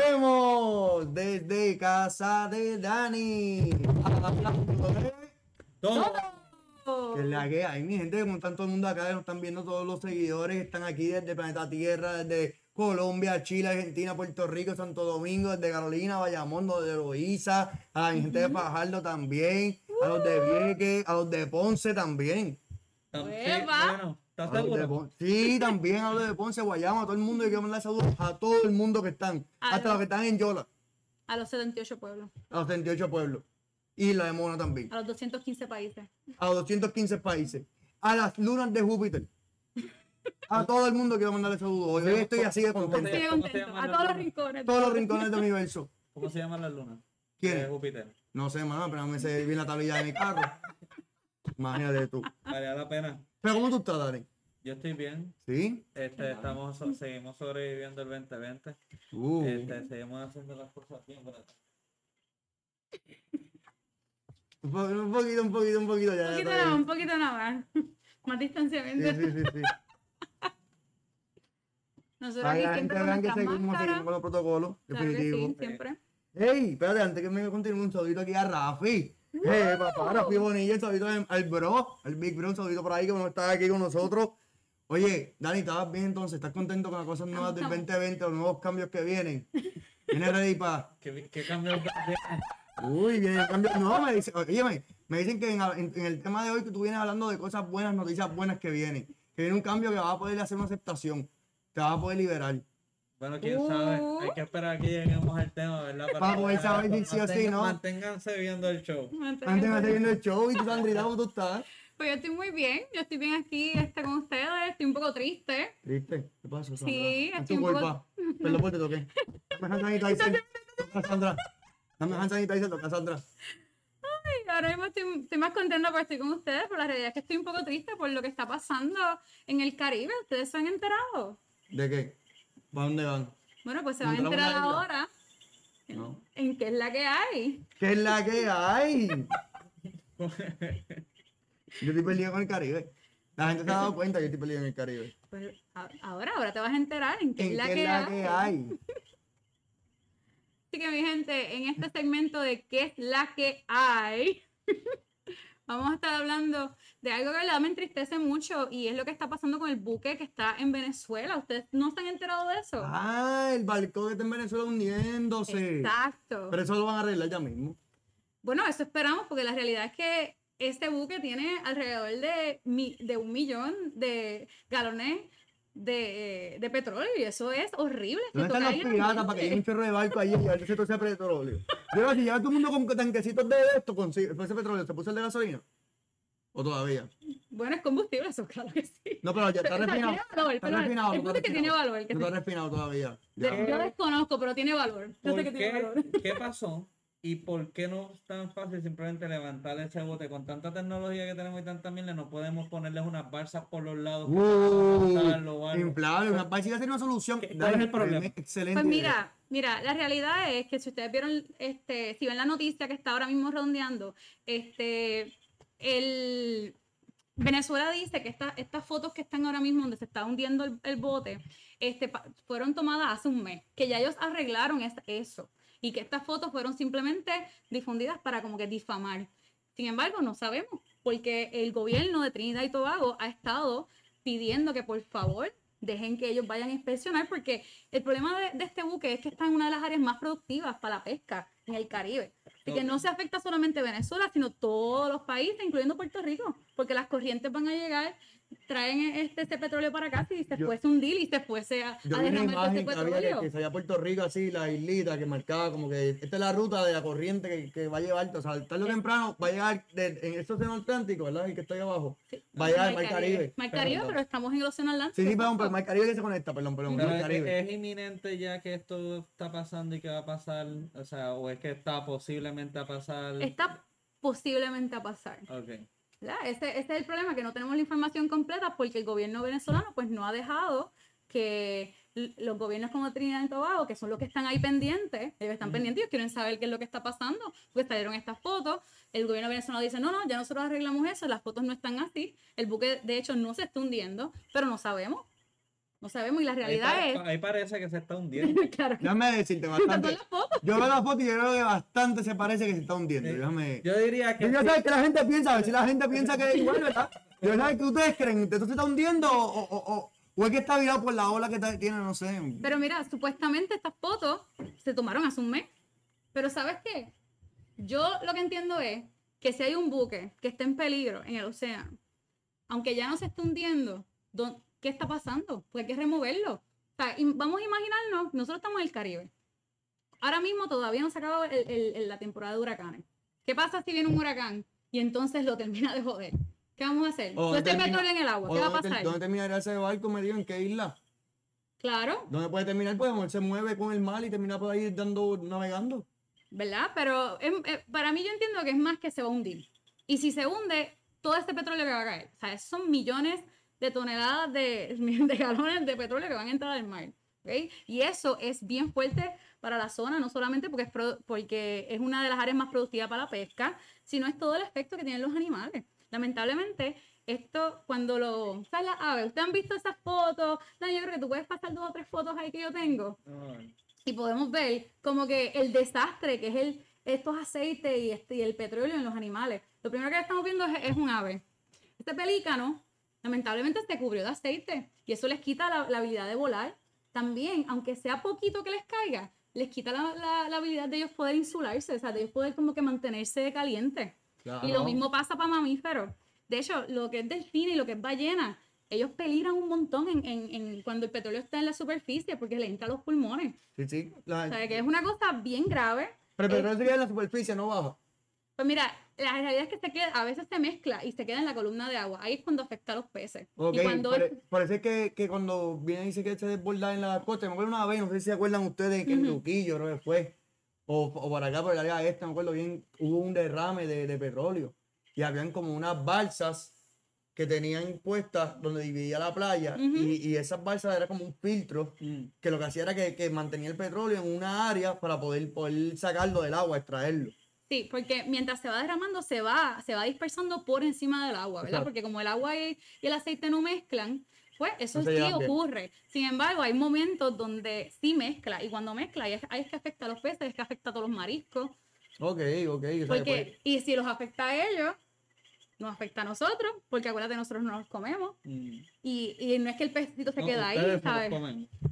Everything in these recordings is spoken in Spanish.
Volvemos desde casa de Dani. Hablando de- Todo. Que es la que hay, mi gente, como están todo el mundo acá, nos están viendo todos los seguidores que están aquí desde Planeta Tierra, desde Colombia, Chile, Argentina, Puerto Rico, Santo Domingo, desde Carolina, Bayamón, de Loíza, a la gente de Fajardo también, a los de Vieques, a los de Ponce también. Tam- sí, bueno, ¿estás A los de seguro? Sí, también los de Ponce, Guayama, a todo el mundo. Y quiero mandar saludos a todo el mundo que están, A hasta los- los que están en Yola, A los 78 pueblos, a los 38 pueblos. Y la de Mona también. a los 215 países. a los 215 países, a las lunas de Júpiter. A todo el mundo quiero mandarle saludos. Hoy estoy así de ¿Cómo contento. cómo se contento. A todos los rincones. Todos los rincones del universo. ¿Cómo se llaman las lunas? ¿Quién? De Júpiter. No sé, mano, pero no me sé bien la tablilla de mi carro. Imagínate tú. Valía la pena. Pero ¿cómo tú estás, Dani? Yo estoy bien. ¿Sí? Este, estamos, so- seguimos sobreviviendo el 2020. Uh, Este, seguimos haciendo las cosas bien. un, po- un poquito, un poquito, un poquito. Ya, Un poquito bien. un poquito nada más. Más distanciamiento. Sí, sí, sí, sí. Nosotros Para aquí que la gente siempre con que seguimos, seguimos los protocolos. Claro que Definitivo. sí, siempre. Ey, espérate, antes que me continúe un saludito aquí a Rafi. Eh, papá, Rafi Bonilla, un saludito al, bro, al Big Bro, un saludito por ahí que no está aquí con nosotros. Oye, Dani, ¿estabas bien entonces? ¿Estás contento con las cosas nuevas del Estamos. 2020, los nuevos cambios que vienen? ¿Tienes ready para...? ¿Qué, qué cambios? Uy, viene el cambio. No, me dicen, oye, me, me dicen que en, en- en el tema de hoy que tú vienes hablando de cosas buenas, noticias buenas que vienen. Que viene un cambio que va a poder hacer una aceptación. Te va a poder liberar. Bueno, quién Uh. sabe. Hay que esperar a que lleguemos al tema, ¿verdad? Para poder saber si sí o sí, ¿no? Manténganse viendo el show. Manténgase viendo el show y tú, Sandrita, ¿cómo tú estás? Pues yo estoy muy bien, yo estoy bien aquí este, con ustedes, estoy un poco triste. ¿Triste? ¿Qué pasó, Sandra? Sí, es estoy tu un poco- culpa. Perdón por te toqué. Dame hand sanitizer. Toca Sandra. Dame hand sanitizer, toca Sandra. Y ahora mismo estoy, estoy más contenta porque estoy con ustedes, pero la realidad es que estoy un poco triste por lo que está pasando en el Caribe. ¿Ustedes se han enterado? ¿De qué? ¿Para dónde van? Bueno, pues se van a isla. ahora No. en qué es la que hay. ¿Qué es la que hay? Yo estoy perdido con el Caribe. La gente se ha dado cuenta que yo estoy perdido en el Caribe. Pues ahora, ahora te vas a enterar en qué ¿En es la, qué que, es la hay. que hay? Así que mi gente, en este segmento de qué es la que hay, vamos a estar hablando de algo que la verdad me entristece mucho y es lo que está pasando con el buque que está en Venezuela. ¿Ustedes no se han enterado de eso? Ah, el barco que está en Venezuela hundiéndose. Exacto. Pero eso lo van a arreglar ya mismo. Bueno, eso esperamos porque la realidad es que este buque tiene alrededor de, mi- de un millón de galones de, de petróleo y eso es horrible. Si ¿Dónde están los piratas para que lleven un chorro de barco allí y llevarse todo ese petróleo? Yo si lleva todo el mundo con tanquecitos de esto, con ese petróleo, ¿se puso el de gasolina? ¿O todavía? Bueno, es combustible, eso claro que sí. No, pero ya está sea, refinado. Está pero refinado. el punto es que tiene refinado. valor. que No está refinado todavía. Yo desconozco, pero tiene valor. Yo sé ¿Por que tiene qué? valor. ¿Qué pasó? ¿Y por qué no es tan fácil simplemente levantar ese bote? Con tanta tecnología que tenemos y tanta mierda, no podemos ponerles unas balsas por los lados. Uh, levantarlo o algo. inflable, una parecida sería una solución. ¿Qué- cuál Dale, es el problema? Excelente. Pues mira, mira, la realidad es que si ustedes vieron, este, si ven la noticia que está ahora mismo redondeando, este, el Venezuela dice que esta- estas fotos que están ahora mismo donde se está hundiendo el, el bote, este, pa- fueron tomadas hace un mes, que ya ellos arreglaron es- eso y que estas fotos fueron simplemente difundidas para como que difamar. Sin embargo, no sabemos, porque el gobierno de Trinidad y Tobago ha estado pidiendo que por favor dejen que ellos vayan a inspeccionar, porque el problema de, de este buque es que está en una de las áreas más productivas para la pesca en el Caribe. Así que no se afecta solamente Venezuela, sino todos los países, incluyendo Puerto Rico, porque las corrientes van a llegar, traen este, este petróleo para acá y se Yo- fuese un deal y se fuese a, Yo a vi una imagen que había que, salía a Puerto Rico así, la islita que marcaba como que esta es la ruta de la corriente que, que va a llevar, o sea, tarde o temprano va a llegar de- en el océano Atlántico, ¿verdad? El que está ahí abajo. Va a llegar al Mar Caribe. Mar Caribe, pero estamos en el Océano Atlántico. Sí, sí, perdón, pero el Mar Caribe que se conecta, perdón, perdón, Pero Mar es, Caribe. es inminente ya que esto está pasando y que va a pasar, o sea, o es que está posiblemente a pasar. Está posiblemente a pasar. Ok. Ese, ese es el problema, que no tenemos la información completa porque el gobierno venezolano pues no ha dejado que los gobiernos como Trinidad y Tobago, que son los que están ahí pendientes, ellos están pendientes, ellos quieren saber qué es lo que está pasando, pues salieron estas fotos, el gobierno venezolano dice, no, no, ya nosotros arreglamos eso, las fotos no están así, el buque de hecho no se está hundiendo, pero no sabemos. No sabemos y la Ahí, realidad pare- ahí parece que se está hundiendo. es. claro. Déjame decirte bastante. las fotos. Yo veo la foto y yo creo que bastante se parece que se está hundiendo. Sí. Déjame. Yo diría que Yo ya sí. sabes que la gente piensa, a ver si la gente piensa que es igual, ¿verdad? Yo sabes que ustedes creen, ¿esto se está hundiendo o, o, o, o es que está virado por la ola que está- tiene, no sé. Pero mira, supuestamente estas fotos se tomaron hace un mes. Pero ¿sabes qué? Yo lo que entiendo es que si hay un buque que está en peligro en el océano, aunque ya no se esté hundiendo, ¿dó- ¿qué está pasando? Pues hay que removerlo. O sea, vamos a imaginarnos, nosotros estamos en el Caribe. Ahora mismo todavía no se ha acabado el- la temporada de huracanes. ¿Qué pasa si viene un huracán y entonces lo termina de joder? ¿Qué vamos a hacer? O Todo este termina- petróleo en el agua, ¿O ¿qué va a pasar? dónde terminaría ese barco, me digo, en qué isla? Claro, ¿Dónde puede terminar? Pues se mueve con el mar y termina por ahí dando, navegando. ¿verdad? Pero es- es- para mí yo entiendo que es más que se va a hundir. Y si se hunde, todo este petróleo que va a caer, o sea, son millones de toneladas de, de galones de petróleo que van a entrar al mar. ¿ok? Y eso es bien fuerte para la zona, no solamente porque es, pro- porque es una de las áreas más productivas para la pesca, sino es todo el efecto que tienen los animales. Lamentablemente, esto cuando lo... ¿Sabes las aves? ¿Ustedes han visto esas fotos? No, yo creo que tú puedes pasar dos o tres fotos ahí que yo tengo y podemos ver como que el desastre que es el, estos aceites y, este, y el petróleo en los animales. Lo primero que estamos viendo es, es un ave. Este pelícano, lamentablemente, se cubrió de aceite y eso les quita la, la habilidad de volar. También, aunque sea poquito que les caiga, les quita la, la- la habilidad de ellos poder insularse, o sea, de ellos poder como que mantenerse calientes. Y lo mismo pasa para mamíferos. De hecho, lo que es delfín y lo que es ballena, ellos peligran un montón en, en- en cuando el petróleo está en la superficie porque le entra a los pulmones. Sí, sí. La- O sea, que es una cosa bien grave. pero el petróleo se queda en la superficie, no baja. Pues mira, la realidad es que se queda, a veces se mezcla y se queda en la columna de agua. Ahí es cuando afecta a los peces. Y cuando es- es que, que cuando viene y dice que se desborda en la costa, me acuerdo una vez, no sé si se acuerdan ustedes, que en Ujú. Luquillo creo que fue, o, o por acá, por el área este, no me acuerdo bien, hubo un derrame de, de petróleo y habían como unas balsas que tenían puestas donde dividía la playa y, y esas balsas era como un filtro mm, que lo que hacía era que, que mantenía el petróleo en una área para poder, poder sacarlo del agua, extraerlo. Sí, porque mientras se va derramando, se va, se va dispersando por encima del agua, ¿verdad? Exacto. Porque como el agua y, el aceite no mezclan, pues eso No sí ocurre. Sin embargo, hay momentos donde sí mezcla. Y cuando mezcla, ahí es, ahí es que afecta a los peces, es que afecta a todos los mariscos. Ok, ok. Porque, y si los afecta a ellos, nos afecta a nosotros, porque acuérdate, nosotros no los comemos. mm. Y, y no es que el pececito se No, queda ahí, ¿sabes?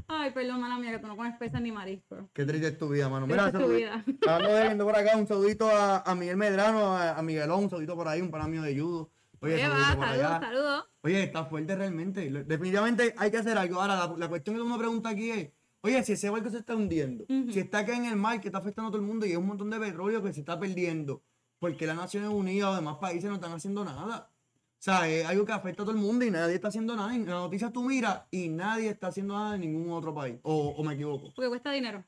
Ay, perdón, mala mía, que tú no comes peces ni mariscos. Qué triste es tu vida, mano. Mira, es tu vida. Viendo por acá, un saludito a, a Miguel Medrano, a, a Miguelón, un saludito por ahí, un pana mío de judo. Oye, Saludos, allá. saludos. Oye, está fuerte realmente. Definitivamente hay que hacer algo. Ahora, la, la cuestión que uno pregunta aquí es, oye, si ese barco se está hundiendo, si está acá en el mar que está afectando a todo el mundo y hay un montón de petróleo que se está perdiendo, ¿por qué las Naciones Unidas o demás países no están haciendo nada? O sea, es algo que afecta a todo el mundo y nadie está haciendo nada. En la noticia tú miras y nadie está haciendo nada en ningún otro país. O, o me equivoco. Porque cuesta dinero.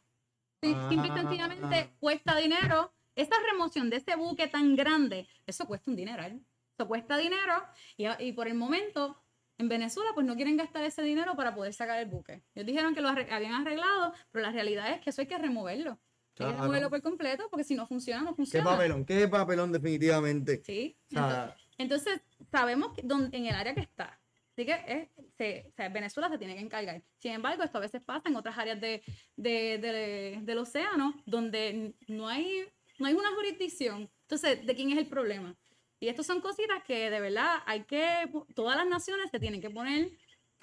Sí, Simple y Ah. sencillamente cuesta dinero. Esa remoción de ese buque tan grande, eso cuesta un dinero. ¿eh? Eso cuesta dinero y, y por el momento en Venezuela pues no quieren gastar ese dinero para poder sacar el buque. Ellos dijeron que lo habían arreglado, pero la realidad es que eso hay que removerlo. Claro. removerlo por completo porque si no funciona, no Qué funciona. papelón, qué papelón definitivamente. Sí. O sea, Entonces, sabemos que donde, en el área que está. Así que es, se- o sea, Venezuela se tiene que encargar. Sin embargo, esto a veces pasa en otras áreas de, de- de- del océano donde no hay, no hay una jurisdicción. Entonces, ¿de quién es el problema? Y estas son cositas que de verdad hay que, todas las naciones se tienen que poner,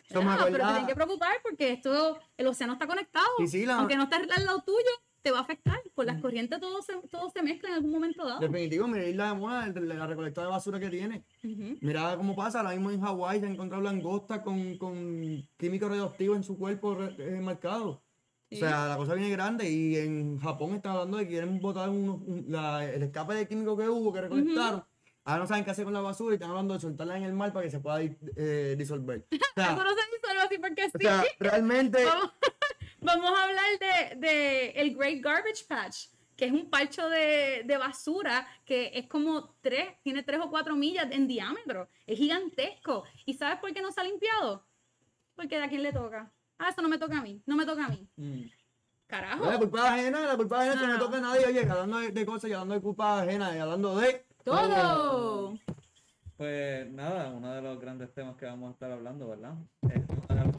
pero acuerda- tienen que preocupar porque esto, el océano está conectado. Sí, sí, la- Aunque no esté al lado tuyo, te va a afectar. Por las corrientes todo se, todo se mezcla en algún momento dado. definitivo, mira Isla de Mona, el- la recolecta de basura que tiene. Ujú. Mira cómo pasa, ahora mismo en Hawái se han encontrado langostas con, con químicos radioactivos en su cuerpo eh, marcado. Sí. O sea, la cosa viene grande y en Japón está hablando de que quieren botar unos- un- la- el escape de químico que hubo, que recolectaron. Ahora no saben qué hacer con la basura y están hablando de soltarla en el mar para que se pueda eh, disolver. O sea, no se así porque o sí. sea, realmente... Vamos, a hablar de, de el Great Garbage Patch, que es un parcho de, de basura que es como tres, tiene tres o cuatro millas en diámetro. Es gigantesco. ¿Y sabes por qué no se ha limpiado? Porque a quién le toca. Ah, eso no me toca a mí, no me toca a mí. Mm. Carajo. La culpa ajena, la culpa ajena, eso no No. toca a nadie, oye, hablando de, de cosas y hablando de culpa ajena y hablando de... Todo. Pues nada, uno de los grandes temas que vamos a estar hablando, ¿verdad? Es una de las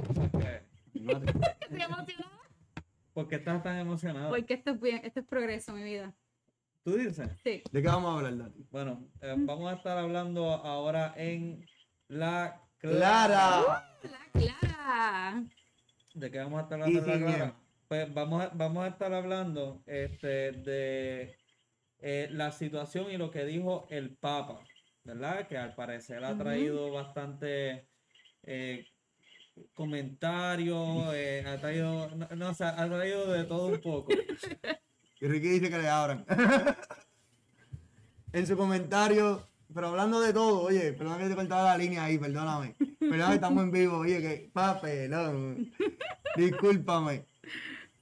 Estoy emocionada ¿Por qué estás tan emocionado? porque esto es bien, esto es progreso, mi vida. ¿Tú dices? Sí. ¿De qué vamos a hablar, Dani? Bueno, eh, vamos a estar hablando ahora en la Clara. La Clara. ¿De qué vamos a estar hablando en la Clara? Pues vamos a, vamos a estar hablando este, de eh, la situación y lo que dijo el Papa, ¿verdad? Que al parecer ha traído bastante eh, comentarios, eh, ha traído, no, no, o sea, ha traído de todo un poco. Y Ricky dice que le abran. en su comentario, pero hablando de todo, oye, perdón que te cortaba la línea ahí, perdóname. Perdón que estamos en vivo, oye, que papelón. Discúlpame.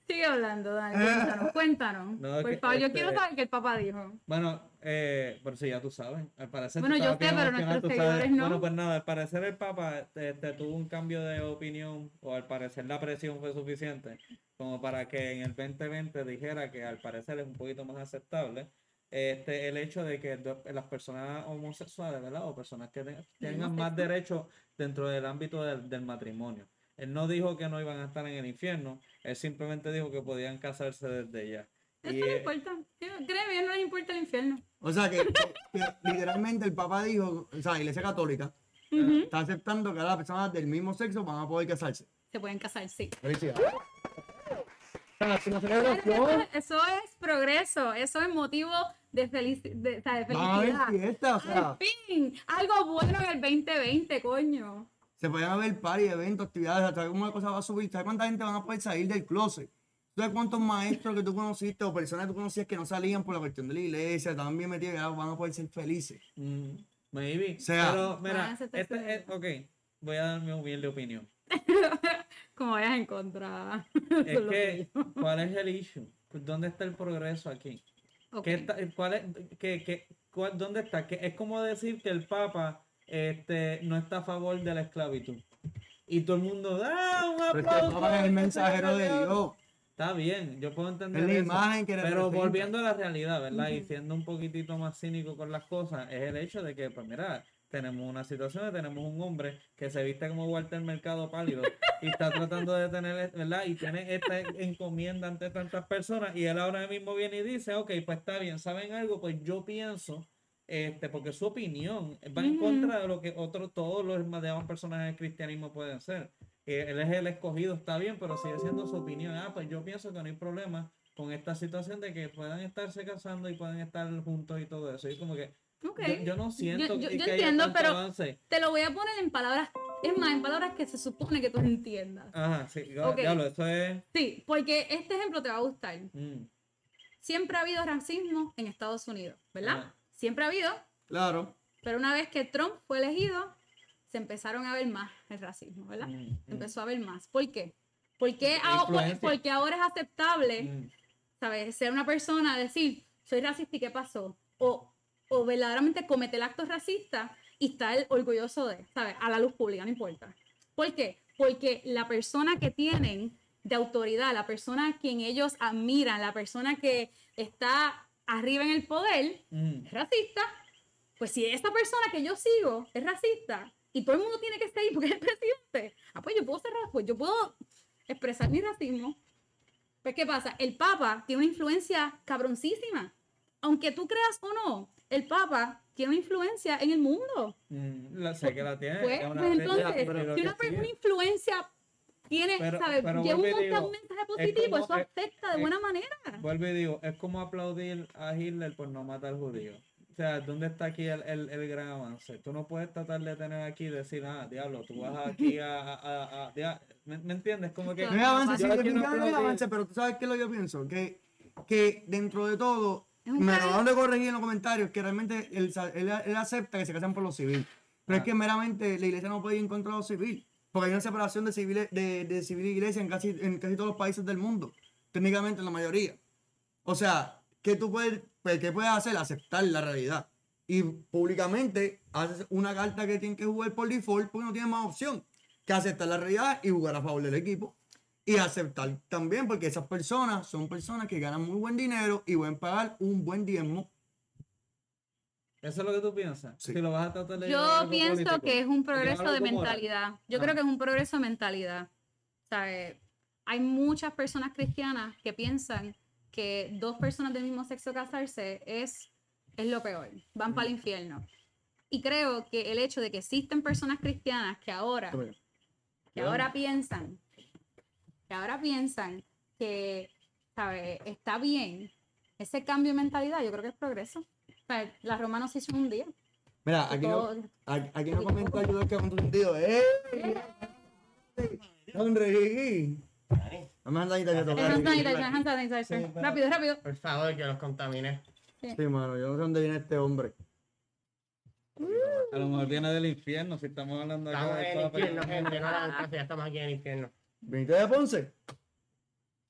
Sigue hablando, Dani. Cuéntanos, cuéntanos. No, es Por que, favor, yo este- quiero saber qué el papá dijo. Bueno, eh, pero sí, ya tú sabes. Al parecer Bueno, yo sé, pero nuestros seguidores no. Bueno, pues nada, al parecer el Papa este, tuvo un cambio de opinión, o al parecer la presión fue suficiente, como para que en el 2020 dijera que al parecer es un poquito más aceptable este, el hecho de que las personas homosexuales, ¿verdad? O personas que te- tengan más derechos dentro del ámbito del, del matrimonio. Él no dijo que no iban a estar en el infierno, él simplemente dijo que podían casarse desde ya. Eso Y, no eh, importa. Créeme, no les importa el infierno. O sea que, literalmente el papá dijo, o sea, la iglesia católica Ujú. está aceptando que las personas del mismo sexo van a poder casarse. Se pueden casar, sí. Felicidades. Eso, es progreso, eso es motivo de, felici- de, o sea, de felicidad. fiestas, o sea, Al fin, algo bueno en el 2020, coño. se pueden haber party, eventos, actividades, hasta alguna cosa va a subir. ¿Sabes cuánta gente van a poder salir del closet? ¿Sabes cuántos maestros que tú conociste o personas que tú conocías que no salían por la cuestión de la iglesia, estaban bien metidos y ahora van a poder ser felices? Mm, maybe. sea- Pero, mira, este es, ok, voy a dar mi humilde opinión. Como vayas en contra. Es que, ¿cuál es el issue? ¿Dónde está el progreso aquí? ¿Qué está, cuál es, qué- qué- cuál- ¿Dónde está? Que es como decir que el Papa este, no está a favor de la esclavitud. Y todo el mundo, ¡ah! Un Pero es que el aplauso! papá es el mensajero de Dios. Está bien, yo puedo entender Es la eso. imagen que Pero volviendo a la realidad, ¿verdad? Y siendo un poquitito más cínico con las cosas, es el hecho de que, pues mira, tenemos una situación, tenemos un hombre que se viste como Walter Mercado pálido y está tratando de tener, ¿verdad? Y tiene esta encomienda ante tantas personas y él ahora mismo viene y dice, ok, pues está bien, ¿saben algo? Pues yo pienso, este, porque su opinión va en contra de lo que otros, todos los demás personajes del cristianismo pueden ser. Eh, él es el escogido, está bien, pero sigue siendo su opinión. Ah, pues yo pienso que no hay problema con esta situación de que puedan estarse casando y puedan estar juntos y todo eso. Y como que Ok. yo, yo no siento yo- que, yo que haya entiendo, tanto pero- avance. Te lo voy a poner en palabras, es más, en palabras que se supone que tú entiendas. Ajá, sí, ya- Ok. diablo, eso es... Sí, porque este ejemplo te va a gustar. mm, Siempre ha habido racismo en Estados Unidos, ¿verdad? Ajá. Siempre ha habido, Claro. pero una vez que Trump fue elegido, se empezaron a ver más el racismo, ¿verdad? mm, mm, Empezó a ver más. ¿Por qué? Porque, La ahora, influencia. porque ahora es aceptable, mm. ¿sabes? Ser una persona, decir, soy racista y qué pasó. O, o verdaderamente cometer el acto racista y estar orgulloso de, ¿sabes? A la luz pública, no importa. ¿Por qué? Porque la persona que tienen de autoridad, la persona a quien ellos admiran, la persona que está arriba en el poder, es racista, pues si esa persona que yo sigo es racista y todo el mundo tiene que estar ahí porque es el presidente, ah, pues yo puedo ser ra- pues yo puedo expresar mi racismo. Pues, ¿qué pasa? El Papa tiene una influencia cabroncísima. Aunque tú creas o no, el Papa tiene una influencia en el mundo. mm, la- sé que la tiene. Pues, es una- pues, es- entonces, si una, per- sí. una influencia tiene, Pero- ¿sabes? pero Lleva un, digo, mensaje positivo, como- eso es- afecta de es- buena manera. Vuelvo y digo, es como aplaudir a Hitler por no matar judíos. O sea, ¿dónde está aquí el, el, el gran avance? Tú no puedes tratar de tener aquí y decir, ah, diablo, tú vas aquí a... a, a- a- ¿me, me entiendes? Como que... No hay avance, sí, definitivamente no hay avance, pero tú sabes qué es lo que yo pienso, que, que dentro de todo, me país- acaban de corregir en los comentarios que realmente él, él, él acepta que se casan por lo civil, pero es Ah. que meramente la iglesia no puede ir en contra de lo civil, porque hay una separación de civil, de, de civil y iglesia en casi, en casi todos los países del mundo, técnicamente en la mayoría. O sea, ¿qué tú puedes, pues, ¿qué puedes hacer? Aceptar la realidad. Y públicamente haces una carta que tienen que jugar por default porque no tienes más opción que aceptar la realidad y jugar a favor del equipo. Y aceptar también porque esas personas son personas que ganan muy buen dinero y pueden pagar un buen diezmo. ¿Eso es lo que tú piensas? Sí. Si lo vas a tratar de Yo pienso político. que es un progreso de moral. mentalidad. Yo Ah. creo que es un progreso de mentalidad. sea, eh, hay muchas personas cristianas que piensan que dos personas del mismo sexo casarse es, es lo peor, van para el infierno. Y creo que el hecho de que existen personas cristianas que ahora, que ahora piensan, que ahora piensan que, ¿sabe? Está bien ese cambio de mentalidad, yo creo que es progreso. O sea, la Roma no se hizo en un día. Mira, aquí no, Todo- aquí aquí no comenta ayuda que con tu sentido. ¡Eh! Sonreí. Vamos a andar y te Eh, hand tocar. sanitizer, hand sanitizer. Rápido, rápido. Por favor, que los contamine. Sí, mano, yo no sé dónde viene este hombre. A lo mejor viene del infierno, si estamos hablando acá Estamos de en el infierno, gente. No hagan caso, ya estamos aquí en el infierno. ¿Viniste de Ponce?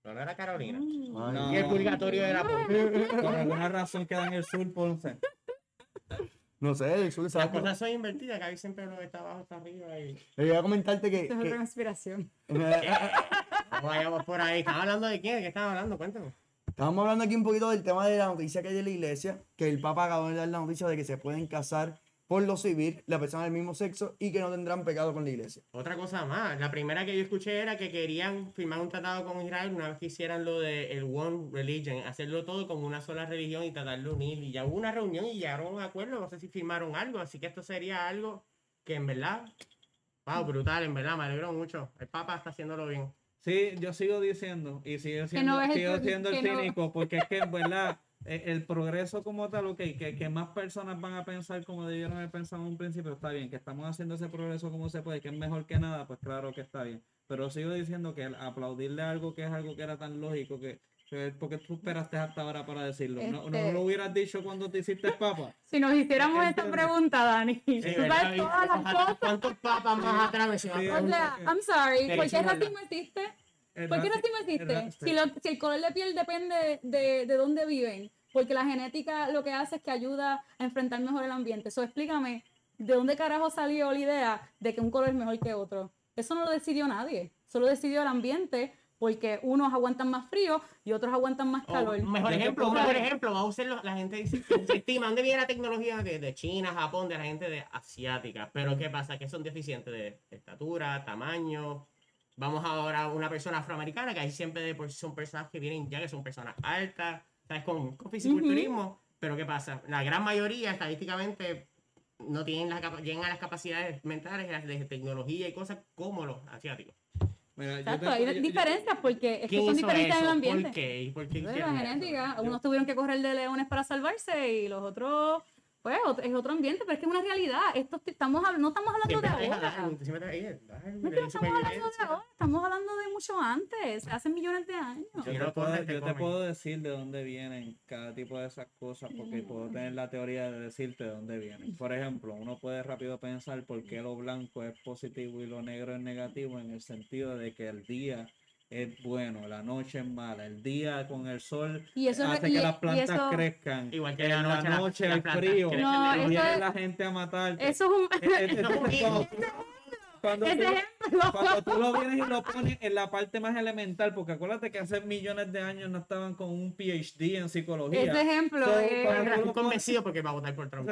No, no era Carolina. Ay, No. Y el purgatorio era Ponce. Por alguna razón queda en el sur, Ponce. No sé, el sur Las cosas son invertidas, que ahí siempre lo que está abajo está arriba. Y... Le voy a comentarte que. Esto es otra que- conspiración. Vayamos por ahí. ¿Están hablando de quién? ¿De qué están hablando? Cuéntame. Estábamos hablando aquí un poquito del tema de la noticia que hay de la iglesia, que el Papa acabó de dar la noticia de que se pueden casar por lo civil la persona del mismo sexo y que no tendrán pecado con la iglesia. Otra cosa más. La primera que yo escuché era que querían firmar un tratado con Israel una vez que hicieran lo de el One Religion, hacerlo todo con una sola religión y tratar de unir. Y ya hubo una reunión y llegaron a un acuerdo. No sé si firmaron algo. Así que esto sería algo que en verdad. Wow, brutal, en verdad, me alegro mucho. El Papa está haciéndolo bien. Sí, yo sigo diciendo, y sigo siendo, el sigo pro- siendo el no- cínico, porque es que en verdad eh, el progreso como tal, ok, que, que más personas van a pensar como debieron haber pensado en un principio, está bien, que estamos haciendo ese progreso como se puede, que es mejor que nada, pues claro que está bien. Pero sigo diciendo que el aplaudirle algo que es algo que era tan lógico que porque tú esperaste hasta ahora para decirlo. No, no Este- lo hubieras dicho cuando te hiciste papa. Si nos hiciéramos esta pregunta, Dani, tú ¿verdad? sabes todas las cosas. ¿Cuántos papas más atrás me se van a Sí, O sea, I'm sorry, ¿por qué racismo existe? El ¿Por qué raci- racismo existe? Si, lo- si el color de piel depende de, de dónde viven, porque la genética lo que hace es que ayuda a enfrentar mejor el ambiente. Eso explícame, ¿de dónde carajo salió la idea de que un color es mejor que otro? Eso no lo decidió nadie, solo decidió el ambiente, porque unos aguantan más frío y otros aguantan más calor. mejor Ya que ejemplo, un mejor ejemplo, va a usar lo- la gente dice, se estima, ¿dónde viene la tecnología de, de China, Japón, de la gente de asiática? Pero ¿qué pasa? Que son deficientes de estatura, tamaño. Vamos ahora a una persona afroamericana, que ahí siempre de por sí son personas que vienen ya que son personas altas, ¿sabes? Con, con fisiculturismo. Pero ¿qué pasa? La gran mayoría, estadísticamente, no tienen las llegan a las capacidades mentales las de tecnología y cosas como los asiáticos. Mira, yo Exacto, te- hay yo- diferencias porque es que ¿Quién son diferentes en el ambiente. ¿Por qué? ¿Y por qué la genética. Unos tuvieron que correr de leones para salvarse y los otros, pues, es otro ambiente, pero es que es una realidad. Esto est- estamos, no estamos hablando de ahora. No estamos hablando de supervivencia. ahora, estamos hablando de mucho antes, hace millones de años. Yo te, no puedo, yo te puedo decir de dónde vienen cada tipo de esas cosas, porque puedo tener la teoría de decirte de dónde vienen. Por ejemplo, uno puede rápido pensar por qué lo blanco es positivo y lo negro es negativo, en el sentido de que el día es bueno, la noche es mala, el día con el sol Y eso hace y- que y las plantas eso- crezcan, Igual que en la la noche, la- noche hay plantas frío, No, viene es- la gente a matarte. Eso es un... Cuando- tú- cuando tú lo vienes y lo pones en la parte más elemental, porque acuérdate que hace millones de años no estaban con un PhD en psicología. Ese ejemplo So, es- cuando Estoy tú lo pones- convencido porque va a votar por Trump.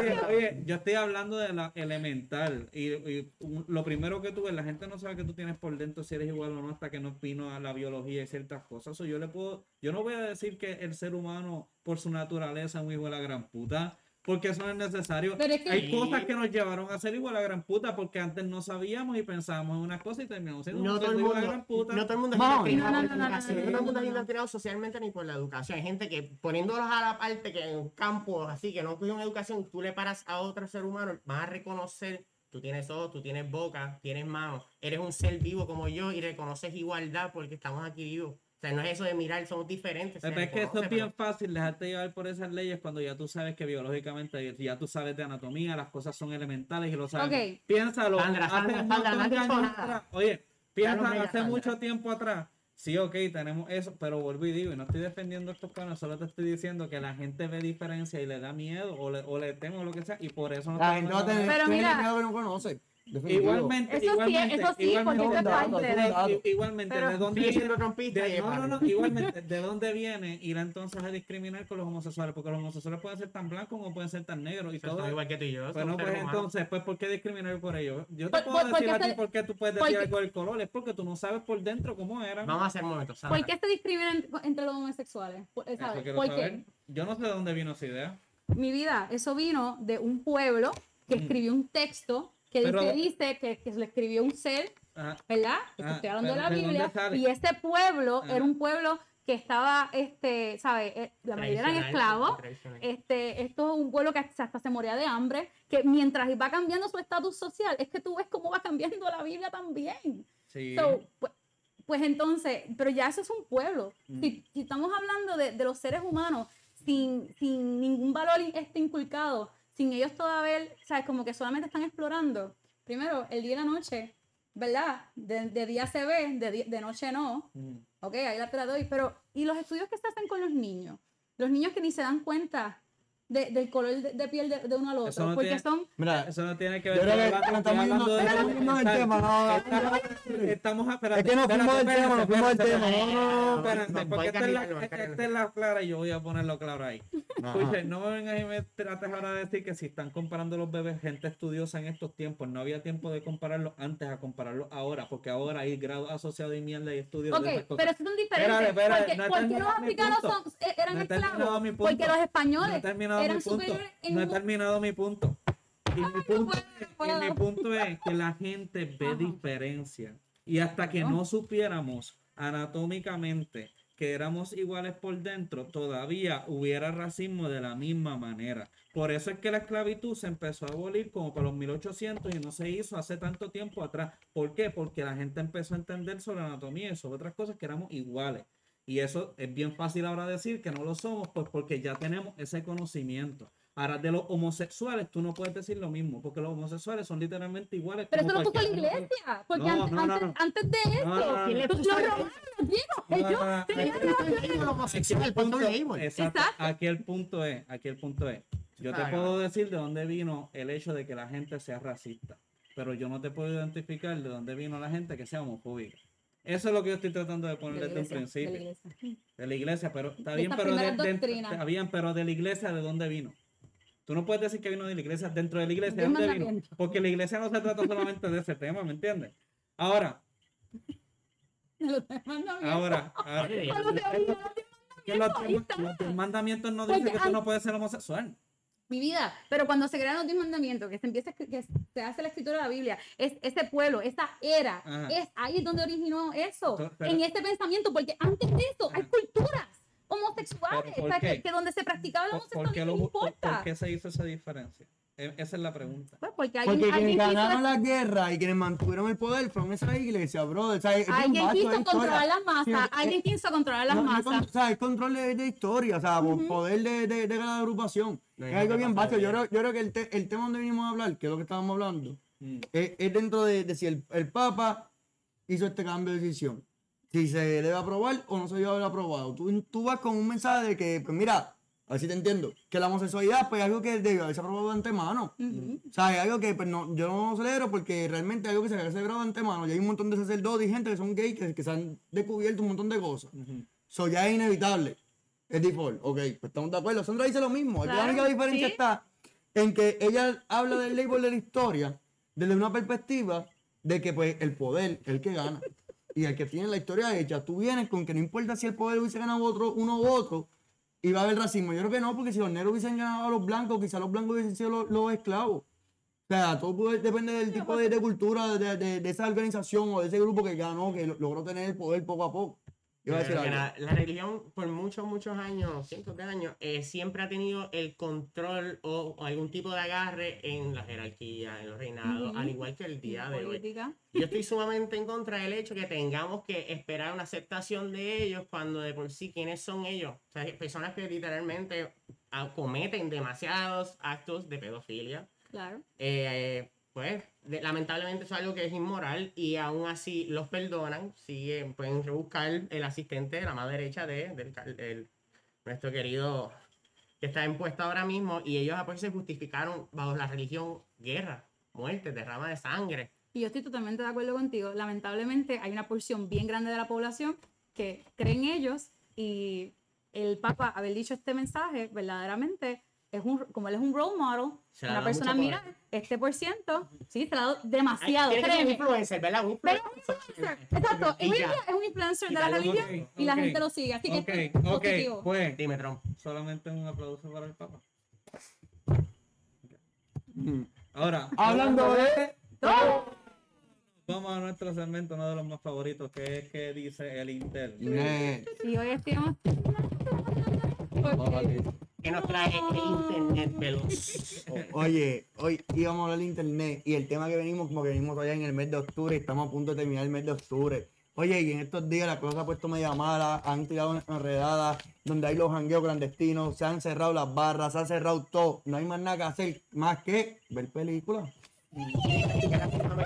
Oye, oye, yo estoy hablando de la elemental y, y un- lo primero que tú ves, la gente no sabe que tú tienes por dentro si eres igual o no hasta que no vino a la biología y ciertas cosas. So, yo le puedo, yo no voy a decir que el ser humano por su naturaleza es un hijo de la gran puta. Porque eso no es necesario. Pero es que- Hay cosas que nos llevaron a ser igual a la gran puta porque antes no sabíamos y pensábamos en unas cosas y terminamos siendo No todo, el ser igual a mundo, la gran puta. no todo el mundo es No, por no, no, la no, educación. no, No todo el mundo es indoctrinado socialmente ni por la educación. Hay gente que poniéndolos a la parte que en un campo así que no cogió una educación, tú le paras a otro ser humano, vas a reconocer, tú tienes ojos, tú tienes boca, tienes manos, eres un ser vivo como yo y reconoces igualdad porque estamos aquí vivos. O sea, no es eso de mirar, somos diferentes. Es que esto es pero- bien fácil dejarte llevar por esas leyes cuando ya tú sabes que biológicamente ya tú sabes de anatomía, las cosas son elementales y lo sabes. Ok. Piénsalo. Sandra, hace Sandra, Sandra, no de años atrás. Oye, piensa hace Sandra. mucho tiempo atrás. Sí, ok, tenemos eso, pero vuelvo y digo, y no estoy defendiendo estos planes, solo te estoy diciendo que la gente ve diferencia y le da miedo o le, o le teme o lo que sea, y por eso no La te gente a tener, Pero mira- miedo que no conoce. Definitivo. Igualmente, Eso sí, igualmente, eso sí, igualmente, porque eso es parte de- igualmente, igualmente, Pero- ¿de dónde viene? trompista de- no, no, no, igualmente, ¿de dónde viene ir entonces a discriminar con los homosexuales? Porque los homosexuales pueden ser tan blancos como pueden ser tan negros y todo. igual que tú y yo. Bueno, pues humanos. entonces, pues, ¿por qué discriminar por ellos? Yo te Por- puedo por- decir porque a ti se- por qué tú puedes decir algo del color, es porque tú no sabes por dentro cómo eran. Vamos a hacer un momento, Sandra. ¿Por qué se discriminan entre los homosexuales? Eso ¿sabes? ¿Por saber. qué? Yo no sé de dónde vino esa idea. Mi vida, eso vino de un pueblo que Mm. escribió un texto que Pero- dice, dice que, que se le escribió un ser Ajá. ¿verdad? Te Ah, estoy hablando de la ¿de dónde Biblia. Y ese pueblo Ajá. era un pueblo que estaba, este, ¿sabes? Eh, La mayoría eran esclavos. Este, esto es un pueblo que hasta se moría de hambre, que mientras va cambiando su estatus social, es que tú ves cómo va cambiando la Biblia también. Sí. So, pues, pues entonces, pero ya eso es un pueblo. Mm. Si, si estamos hablando de, de los seres humanos sin, sin ningún valor este inculcado, sin ellos todavía, ¿sabes? Como que solamente están explorando. Primero, el día y la noche, ¿verdad? De, de día se ve, de, de noche no. Mm. Ok, ahí la te la doy. Pero, ¿y los estudios que se hacen con los niños? Los niños que ni se dan cuenta de- del color de, de piel de, de uno al otro. Eso no porque tiene- son Mira, Eso no tiene que Yo ver creo que estoy nos estamos hablando de- estamos Está- tema, no, Estamos, estamos espérate, Es que nos fuimos del tema, nos fuimos del espérate, tema, espérate. no, no, no. Espérate, porque esta es, la, clara y yo voy a ponerlo claro ahí. No me vengas y me trates ahora de decir que si están comparando los bebés, gente estudiosa en estos tiempos, no había tiempo de compararlos antes a compararlos ahora, porque ahora hay grados asociados y mierda y estudios Ok, pero son diferentes. Espérate, espérate, porque, no los africanos eh, eran No esclavos. Porque los españoles No he terminado eran mi punto. superiores en No he terminado mi punto. Y mi punto, puedo, no y mi punto es que la gente ve Ajá. diferencia. Y hasta que no supiéramos anatómicamente que éramos iguales por dentro, todavía hubiera racismo de la misma manera. Por eso es que la esclavitud se empezó a abolir como para los 1800 y no se hizo hace tanto tiempo atrás. ¿Por qué? Porque la gente empezó a entender sobre anatomía y sobre otras cosas que éramos iguales. Y eso es bien fácil ahora decir que no lo somos, pues porque ya tenemos ese conocimiento. Ahora, de los homosexuales, tú no puedes decir lo mismo, porque los homosexuales son literalmente iguales. Pero eso lo puso la iglesia. Porque No, antes, no, no, antes, no. antes de esto, No, no, no, ¿Quién le los romanos, digo, No, ellos no, no, tenían aquí- El punto- label. exacto, Exacto. aquí el punto es, aquí el punto es, yo te Ah, puedo decir de dónde vino el hecho de que la gente sea racista, pero yo no te puedo identificar de dónde vino la gente que sea homofóbica. Eso es lo que yo estoy tratando de poner desde un iglesia, de la principio. iglesia. De la iglesia, pero está bien, pero de, de- está bien, pero de la iglesia, ¿de dónde vino? Tú no puedes decir que vino de la iglesia, dentro de la iglesia, ¿de dónde vino? Porque la iglesia no se trata solamente de ese tema, ¿me entiendes? Ahora, ahora, ahora, los que mandamientos no dicen que tú no puedes ser homosexual. Mi vida. Pero cuando se crean los diez mandamientos, que se empieza que se hace la escritura de la Biblia, es ese pueblo, esa era, Ajá. es ahí es donde originó eso, Pero- en este pensamiento, porque antes de eso hay culturas homosexuales, Pero, ¿por o sea, que, donde se practicaba la ¿Por, por qué homosexualidad no por- importa. por qué se hizo esa diferencia? E- Esa es la pregunta. Pues porque quienes alguien quiso, ganaron la guerra y quienes mantuvieron el poder fueron esa iglesia, brother. O sea, alguien quiso historia. controlar las masas, alguien eh, quiso controlar las no, no, masas. O sea, es control de, de historia, o sea, por poder de, de, de cada agrupación. No, es algo bien vasto. Yo bien. creo, yo creo que el, te- el tema donde vinimos a hablar, que es lo que estábamos hablando, Mm. es, es dentro de, de si el, el Papa hizo este cambio de decisión. Si se debe aprobar o no se debe haber aprobado. Tú, tú vas con un mensaje de que, pues mira, a ver si te entiendo, que la homosexualidad pues es algo que debió haberse aprobado de antemano. O sea, es algo que pues, no, yo no celebro porque realmente es algo que se ha celebrado de antemano. Y hay un montón de sacerdotes y gente que son gays que, que se han descubierto un montón de cosas. Eso ya es inevitable. Es default. Ok, pues estamos de acuerdo. Sandra dice lo mismo. Aquí la Claro, única diferencia sí. está en que ella habla del label de la historia desde una perspectiva de que pues el poder es el que gana. Y el que tiene la historia hecha, tú vienes con que no importa si el poder hubiese ganado otro, uno u otro, y va a haber racismo. Yo creo que no, porque si los negros hubiesen ganado a los blancos, quizás los blancos hubiesen sido los, los esclavos. O sea, todo puede- depende del tipo de, de cultura de, de- de esa organización o de ese grupo que ganó, que lo- logró tener el poder poco a poco. La, la religión por muchos, muchos años, cientos de años, eh, siempre ha tenido el control o, o algún tipo de agarre en la jerarquía, en los reinados, al igual que el día de hoy. Yo estoy sumamente en contra del hecho que tengamos que esperar una aceptación de ellos cuando de por sí, ¿quiénes son ellos? O sea, personas que literalmente cometen demasiados actos de pedofilia. Claro. Eh, pues de- lamentablemente eso es algo que es inmoral y aún así los perdonan, siguen, pueden rebuscar el asistente de la mano derecha de, del, nuestro querido que está impuesto ahora mismo y ellos después se justificaron bajo la religión guerra. muertes, derrama de sangre. Y yo estoy totalmente de acuerdo contigo. Lamentablemente hay una porción bien grande de la población que creen ellos y el Papa haber dicho este mensaje verdaderamente es un, como él es un role model, Se una persona mira poder. este por ciento, sí, se le ha dado Ay, demasiado. tiene que ser un influencer, ¿verdad? Un Pero un influencer, exacto, Y ya. es un influencer de la religión ok, y la ok, gente lo sigue, así que Ok, esto es positivo. pues Dime, Trump. solamente un aplauso para el Papa. Ahora, Hablando de. vamos a nuestro segmento, uno de los más favoritos, que es que dice el Intel. Y hoy estamos... Que nos trae el internet veloz. Oye, hoy íbamos a hablar de internet y el tema que venimos, como que venimos todavía en el mes de octubre, y estamos a punto de terminar el mes de octubre. Oye, y en estos días la cosa ha puesto media mala, han tirado enredadas, donde hay los jangueos clandestinos, se han cerrado las barras, se ha cerrado todo. No hay más nada que hacer más que ver películas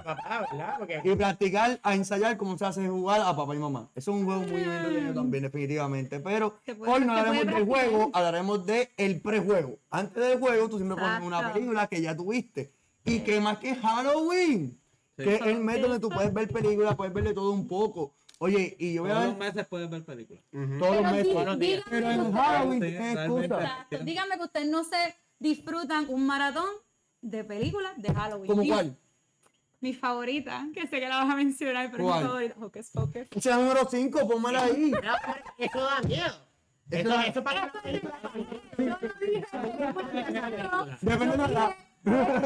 papá, ¿verdad? Porque y practicar a ensayar cómo se hace jugar a papá y mamá. Eso es un juego muy entretenido también, definitivamente. Pero puede- hoy no hablaremos del juego, hablaremos del el prejuego. Antes del juego, tú siempre pones una película que ya tuviste. Y que más que Halloween, Sí. que es el mes donde tú puedes ver películas, puedes ver de todo un poco. Oye, y yo voy a Todos ver los meses puedes ver películas. Todos los Pero meses. Buenos días. Pero en Halloween. Díganme que ustedes no se disfrutan un maratón de películas de Halloween. ¿Cómo Mi- cuál? Mi favorita, que sé que la vas a mencionar, pero ¿Cuál? mi favorita. Hocus Pocus. Esa es la número 5, pónmela ahí. Eso da miedo. Eso Eso, para Depende de la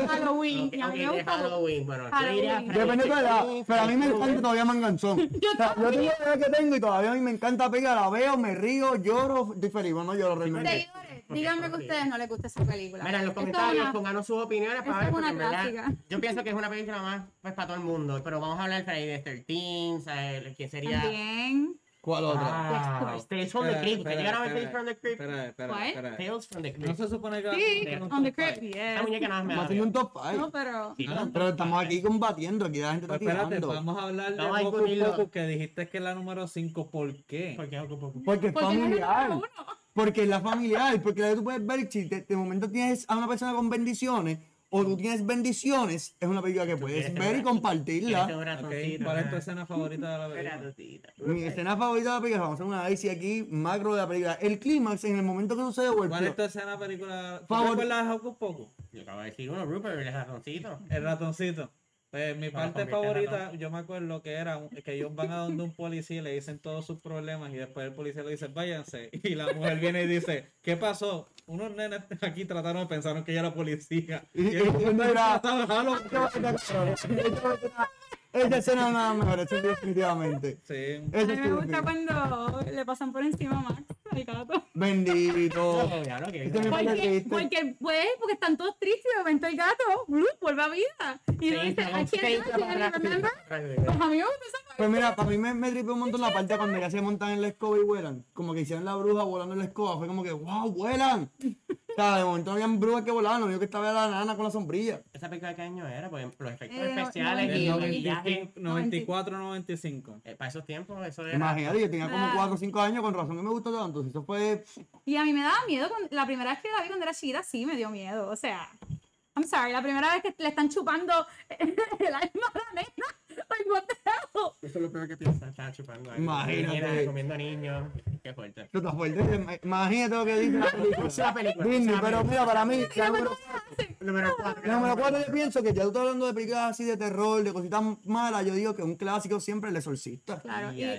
Halloween. Ok, y a ok, mí me de gusta- Halloween, bueno, yo Halloween. Depende de la edad. Pero a mí me encanta todavía manganzón. O sea, yo tengo la edad que tengo y todavía a mí me encanta pegar, la veo, me río, lloro, estoy feliz. Bueno, no lloro realmente. Díganme que a ustedes no les gusta esa película. Mira, en los es comentarios una- pónganos sus opiniones para es ver, porque una en verdad, yo pienso que es una película más pues, para todo el mundo, pero vamos a hablar de Friday the 13th, ¿sabes? ¿quién sería? También. ¿Cuál otra? Ah, Tales from the Crypt, ¿te llegaron a ver Tales from the Crypt? Espera, espera. Tales from the No Crypt. se supone que Sí, on the crypt. Esa yes. muñeca no me Vamos a da hacer un top 5. No, pero. Sí, Ah, Pero estamos aquí combatiendo, aquí la gente está Pues espérate, tirando. vamos a hablar de Hocus. Pocus, que dijiste que es la número 5. ¿Por qué? ¿Por qué? Porque es Porque no es familiar. Porque es la familiar. Porque tú puedes ver si de, de momento tienes a una persona con bendiciones o tú tienes bendiciones, es una película que puedes ver y compartirla. ¿Quieres un Ok, ratoncito? ¿Cuál es tu escena favorita de la película? Mi escena favorita de la película, vamos a hacer una análisis aquí macro de la película. El clímax, en el momento que sucede, ¿Cuál es tu escena película? ¿Tú de Hocus Pocus? Yo acabo de decir uno, Rupert, el ratoncito. El ratoncito. Pues mi parte favorita, yo me acuerdo que era que ellos van a donde un policía y le dicen todos sus problemas y después el policía le dice, váyanse. Y la mujer viene y dice, ¿qué pasó? Unos nenes aquí trataron de pensaron que ella era policía. Y- él, y- mira, "Pasaba Halloween". Esa escena es una mejor, eso definitivamente. Sí. Eso A mí me gusta cuando le pasan por encima a Max, gato. Bendito. Ya, ¿no? Que- Este Porque, pues, porque están todos tristes y de momento el gato ¡blup! vuelve a vida. Y Sí, dice? Pues a mí me gusta esa parte. Pues mira, para mí me, me un montón la parte cuando ya se montan en la escoba y vuelan. Como que hicieron la bruja volando en la escoba. Fue como que, wow, vuelan. O sea, de momento no habían brujas que volaban, lo único que estaba era la nana con la sombrilla. ¿Esa película de qué año era? Pues los efectos Eh, no- especiales y el 95, maquillaje. 94, 95. eh, para esos tiempos, eso era. Imagínate, yo tenía como Ah. 4 o 5 años, con razón que me gustó tanto. Si eso fue. Y a mí me daba miedo, cuando- la primera vez que la vi cuando era chiquita, sí me dio miedo. O sea, I'm sorry, la primera vez que le están chupando el alma a la nena. Like, what the hell? Eso es lo peor que piensa. Estaba chupando. algo. Imagínate. Comiendo niños. Qué fuerte. Esto está fuerte. Imagínate lo que dice la película. Próxima película. Disney, pero película. mira, para mí, número, Número 4. la número 4 yo pienso que ya tú estás hablando de películas así de terror, de cositas malas. Yo digo que un clásico siempre es El Exorcista. Claro, y, lo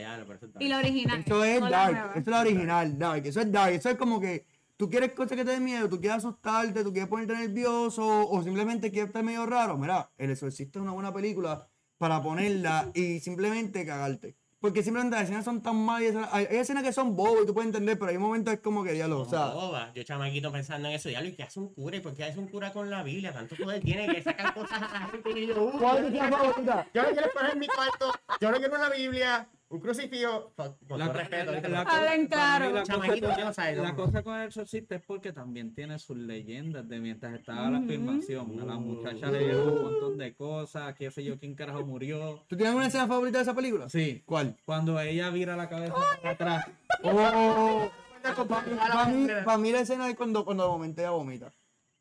y la original. Eso es dark, eso es la original, dark, eso es dark, eso es como que tú quieres cosas que te den miedo, tú quieres asustarte, tú quieres ponerte nervioso o simplemente quieres estar medio raro. Mira, El Exorcista es una buena película para ponerla y simplemente cagarte. Porque simplemente las escenas son tan malas, hay, hay escenas que son bobas y tú puedes entender, pero hay momentos es como que diablo, o sea, boba. Yo chamaquito pensando en eso, ya ¿y qué hace un cura? ¿Y por qué hace un cura con la Biblia? Tanto poder tiene que sacar cosas a la gente y yo, uh, ¿cuál es tu favorita? yo no quiero estar en mi cuarto, yo no quiero una Biblia, un crucifijo, con La, todo respeto. la- mí claro. la cosa la cosa con el exorcista es porque también tiene sus leyendas de mientras estaba la filmación. A la muchacha le dieron un montón de cosas, qué sé yo, quién carajo murió. ¿Tú tienes una escena favorita de esa película? Sí, ¿Cuál? cuando ella vira la cabeza para atrás. Oh, la para mí, mí la escena es cuando, cuando ella vomita.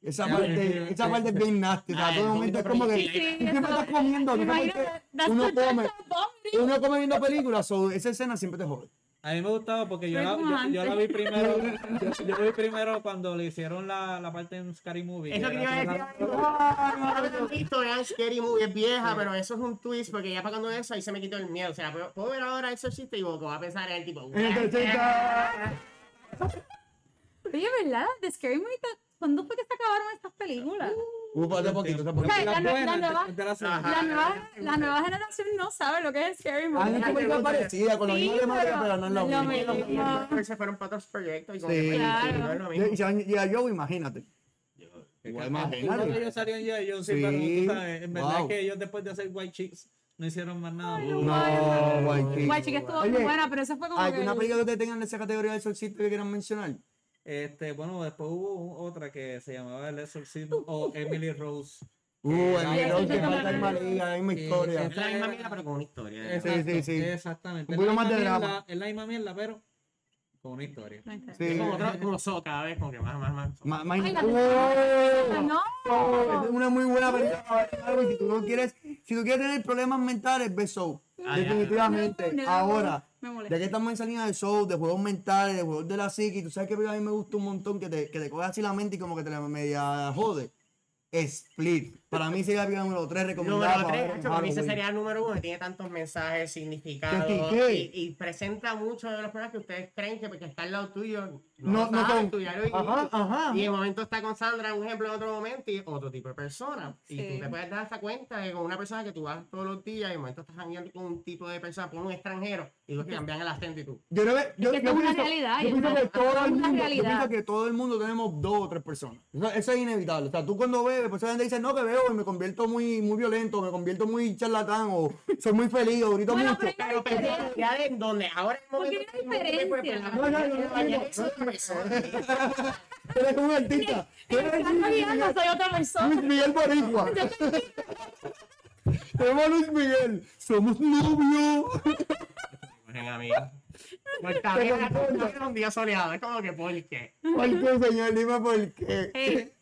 Esa parte, sí, esa sí, parte es bien nasty. O sea, Ah, todo el momento es como que. Sí, siempre eso- estás comiendo, Uno come. Uno come viendo películas, so, esa escena siempre te jode. A mí me gustaba porque yo la, yo, yo la vi primero. Yo, yo vi primero cuando le hicieron la, la parte en Scary Movie. Eso que que era iba a decir. tratando- No visto, vean Scary Movie, es vieja, pero eso es un twist porque ya para cuando eso ahí se me quitó el miedo. O sea, puedo, ver ahora Exorcista y voy a pensar en el tipo. Oye, ¿verdad? The Scary Movie, ¿cuándo fue que se acabaron estas películas? Poquito, hace O poquito. la, nueva, de- de la nueva, la nueva generación no sabe lo que es Scary Movie. Han hecho películas parecidas con los Sí, mismos de María, pero no es lo lo mismo. se fueron para otros proyectos y como Sí. que Claro. no es lo Y mismo. se van- y a Joe, imagínate. Igual, imagínate. de ellos en G.I. Joe, sí, Sí, pero tú sabes, en verdad que ellos después de hacer White Chicks no hicieron más nada. Ay, no, No, White Chicks. Guay, chica, estuvo muy buena, pero eso fue como ¿Hay que... una película que ustedes tengan de esa categoría de solcito que quieran mencionar? Este, bueno, después hubo un- otra que se llamaba El Exorcismo o Emily Rose. Uh, Eh, eso Rose que falta en. María, la misma historia. Es la misma mierda, pero con una historia. Sí, Exacto, sí, sí. Exactamente. Un Es poquito la más de misma drama. mierda- Es la misma mierda, pero con una historia. Sí. Es como otro, como so cada vez, como que más, más, más. Ay, ¡Oh! No, Oh, es una muy buena película. Si tú no quieres, si tú quieres tener problemas mentales, ve. Ah. Definitivamente. No, no, Ahora, ya que estamos en esa línea de Soul, de juegos mentales, de juegos de la psique, tú sabes que a mí me gusta un montón que te, que te coge así la mente y como que te la media jode. Split. Para mí sería la número 3 recomendada. Número para 3, ver en para mí ese sería el número 1, tiene tantos mensajes, significados ¿Qué, qué? Y, y presenta muchos de los problemas que ustedes creen que porque está al lado tuyo, No, no saben, con- lo viviste. Ajá, ajá. Y de momento está con Sandra, un ejemplo en otro momento, y otro tipo de persona. Y tú te puedes dar hasta cuenta de que con una persona que tú vas todos los días, y de momento estás jangueando con un tipo de persona, con un extranjero, y tú que cambian el acento y tú. Yo que, yo, que yo es una pienso, realidad, yo y pienso que todo el mundo, yo pienso que todo el mundo tenemos dos o tres personas. Eso, eso es inevitable. O sea, tú cuando bebes, pues gente dice, no, que bebo y me convierto muy, muy violento, me convierto muy charlatán, o soy muy feliz, o grito Bueno, mucho. pero- Pero pero ya de donde ahora es el Porque momento. hay una diferencia. No, no, no, no, no. Tú eres un artista. Tú eres Estás guiando, soy otra persona. Luis Miguel Boricua. Luis Miguel. Somos novios. Amigos. Pues también un día soleado, es como que ¿por qué? ¿Por qué, señor? Dime por qué.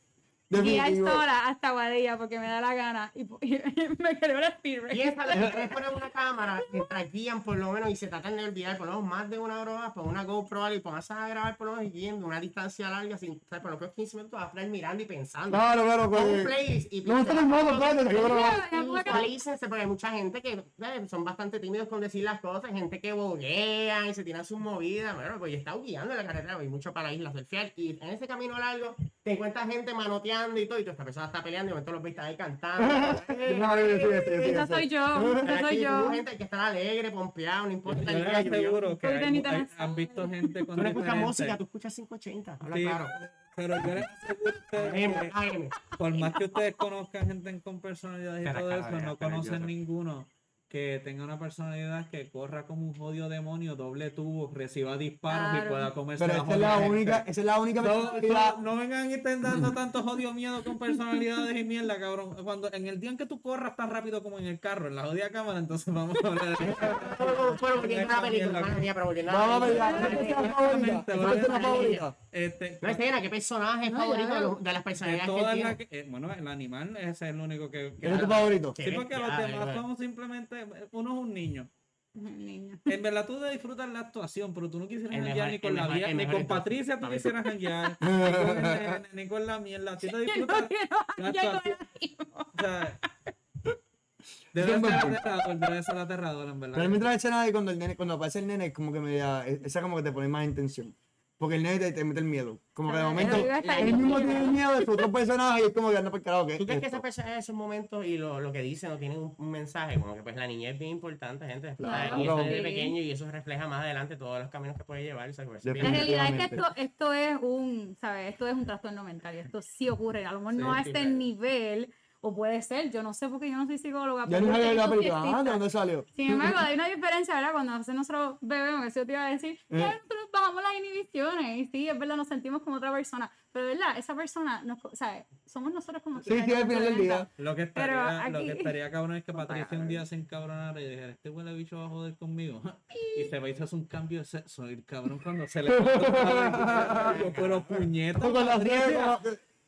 Hey, guía Definitivo. sola hasta Guadilla porque me da la gana y, y me creo el speed race. Piensa, ustedes ponen una cámara mientras guían por lo menos y se tratan de olvidar por lo menos más de una hora más, pon una GoPro y pónganse a grabar por lo menos guiando una distancia larga, sin, o sea, por lo menos 15 minutos vas a estar mirando y pensando. Claro, claro, un pues. y No, está en modo, Visualícense, porque hay mucha gente que ¿sabes? son bastante tímidos con decir las cosas, gente que boguean y se tiran sus movidas. Bueno, pues yo estaba guiando en la carretera, voy mucho para las islas del Fial y en ese camino largo te encuentras gente manoteando y todo, y tú, esta persona está peleando y de momento los viste ahí cantando. No, sí, sí, sí, sí, Esa soy yo, esa soy yo. gente que está alegre, pompeado, no importa Yo lluvioso. aseguro que hay- hay- han visto gente con Tú no escuchas música, tú escuchas 580, habla Sí, claro. pero yo les aseguro que por más que ustedes conozcan gente con personalidades y todo eso, no conocen ninguno que tenga una personalidad que corra como un jodido demonio, doble tubo, reciba disparos y pueda comerse Pero la esa es la única, esa es la única No, personalidad. no, no vengan y estén dando tanto jodido miedo con personalidades y mierda, cabrón. Cuando en el día en que tú corras tan rápido como en el carro, en la jodida cámara, entonces vamos a hablar de la la Vamos a ver, película. ¿cuál es la la? Este, No es Cena, ¿qué personaje No, favorito ya los- de las de personalidades que tiene? que- eh, bueno, el animal ese es el único que. que- ¿Quién es tu favorito? Sí, porque los demás bestia, son Uno es un niño. Niño. En verdad tú disfrutas la actuación, pero tú no quisieras janguear ni con la mejor- ni con. Patricia tú mí. quisieras janguear, ni con el nene, ni con la mierda. Ti te disfrutas la actuación. O sea, debe ser aterrador, debe ser aterrador, en verdad. Pero mientras la escena de cuando el nene, cuando aparece el nene, es como que me da, esa como que te pone más en tensión. Porque el nene te, te mete el miedo. Como que de Ah, momento, él mismo tiene el miedo de su otro personaje y es como que anda por carajo. ¿qué ¿Tú crees es que personas en esos momentos y lo, lo que dicen no tienen un, un mensaje? Como que pues la niñez es bien importante, gente. Claro. y eso desde Sí. pequeño y eso refleja más adelante todos los caminos que puede llevar. o sea, que es La realidad es que esto, esto es un, ¿sabes? Esto es un trastorno mental y esto sí ocurre. A lo mejor no a Sí, este nivel, o puede ser, yo no sé porque yo no soy psicóloga. Ya no que la película. Ah, ¿de dónde salió? Sin embargo, hay una diferencia, ¿verdad? Cuando a nosotros bebemos, eso te iba a decir, que nosotros bajamos las inhibiciones y sí, es verdad, nos sentimos como otra persona. Pero, ¿verdad? Esa persona, nos, co- ¿sabes? Somos nosotros como Sí, sí, al final del día. Lo que Pero estaría, lo que aquí- estaría cabrón es que Patricia un día se encabronara y dijera, este huele bicho va a joder conmigo. Y se va y se hace un cambio de sexo. Y el cabrón cuando se le pero puñeta, Con la Patricia,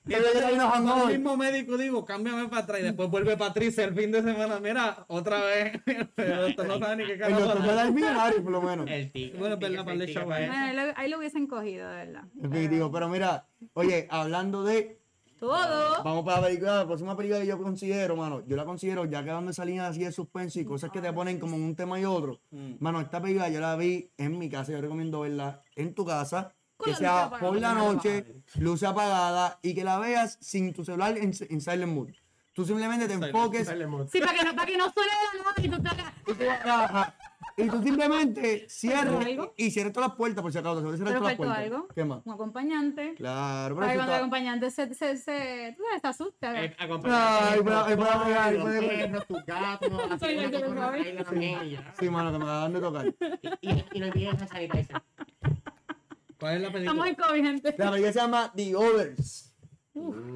entonces, amores. el mismo médico digo, cámbiame para atrás y después vuelve Patricia el fin de semana, mira, otra vez. Pero esto no sabe ni qué El carajo. doctor era el millonario, por lo menos. El ticket. Bueno, el es verdad, ticket, para el el ahí. eso. Bueno, ahí lo, hubiesen cogido, de verdad. Definitivo. Pero mira, oye, hablando de. Todo. Vamos para la película, la próxima película que yo considero, mano. Yo la considero ya quedando esa línea así de suspenso y cosas que te ponen como en un tema y otro. Mm. Mano, esta película yo la vi en mi casa. Yo recomiendo verla en tu casa. Que sea por la noche, luz apagada y que la veas sin tu celular en, en silent mode. Tú simplemente te enfoques. Sí, para que no, para que no suene la nota y tú te hagas- y tú, simplemente cierras y cierras todas las puertas por si acaso. Se puede cerrar Pero todas las puertas. algo. ¿Qué más? Un acompañante. Claro, pero Para cuando el acompañante se, se, se, tú sabes, se asusta. Eh, pero- ay, pero- los pero- gatos, Soy así. Sí, mano, que me acaban de tocar. Y, y, y no olvides el sanitizer. ¿Cuál es la Estamos película? en COVID, gente. La película se llama The Others.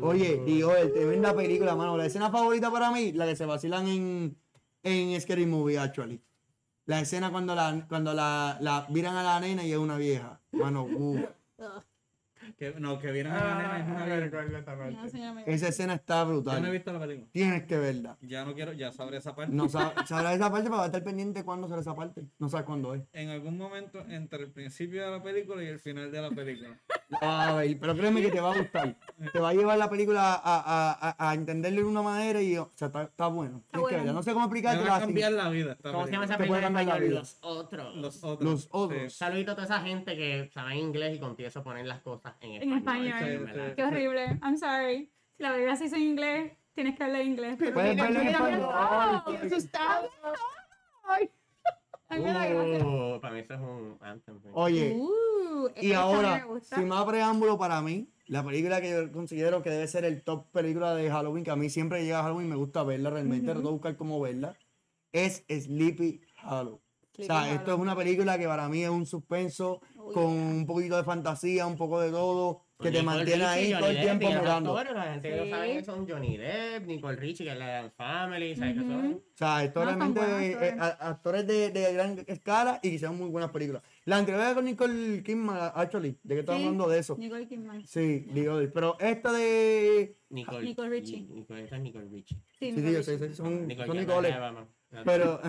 Oye, The Others, tremenda película, mano. La escena favorita para mí, la que se vacilan en, en Scary Movie, actually. La escena cuando la, cuando la, la viran a la nena y es una vieja. Mano, uff. Que, no, que vieron a la nena es una vieja. No, señora, me- Esa escena está Yo no he brutal. visto la película. Tienes que verla. Ya no quiero, ya sabré esa parte. No sab- sabrás esa parte para estar pendiente cuándo será esa parte. No sabes cuándo es. En algún momento entre el principio de la película y el final de la película. A ver, pero créeme que te va a gustar. Te va a llevar la película a, a, a, a entenderle de una manera y, o sea, está, está bueno. Verla. No sé cómo explicarte va a cambiar la vida ¿Cómo se llama esa película. Te en español? Los otros. Los otros. Los otros. Sí. Saludito a toda esa gente que sabe inglés y contigo eso ponen las cosas en En español. español. sí, ¿verdad? Qué horrible. I'm sorry. Si la película se hizo en inglés, tienes que hablar inglés. Puedes verla en español. Ay. Ay. Uh, para mí eso es un anthem. Oye, Uh, y esta ahora, me gusta. sin más preámbulo para mí, la película que yo considero que debe ser el top película de Halloween, que a mí siempre que llega Halloween me gusta verla realmente, trato de buscar cómo verla, es Sleepy Hollow. Sleepy o sea, esto Hollow. es una película que para mí es un suspenso Oh, con yeah. un poquito de fantasía, un poco de todo, que te Nicole mantiene ahí todo el tiempo mirando. actores, La gente que no sabe que son Johnny Depp, Nicole Richie, que es la Family, ¿sabes qué son? O sea, buenos eh, actores. actores de, de gran escala y que sean muy buenas películas. La anterior con Nicole Kidman, actually, de que estamos hablando de eso. Nicole Kidman. Sí, digo, pero esta de... Nicole, Nicole Richie. Nicole, esta es Nicole Richie. Sí, Sí, Nicole sí, son, Nicole Nicole. Pero,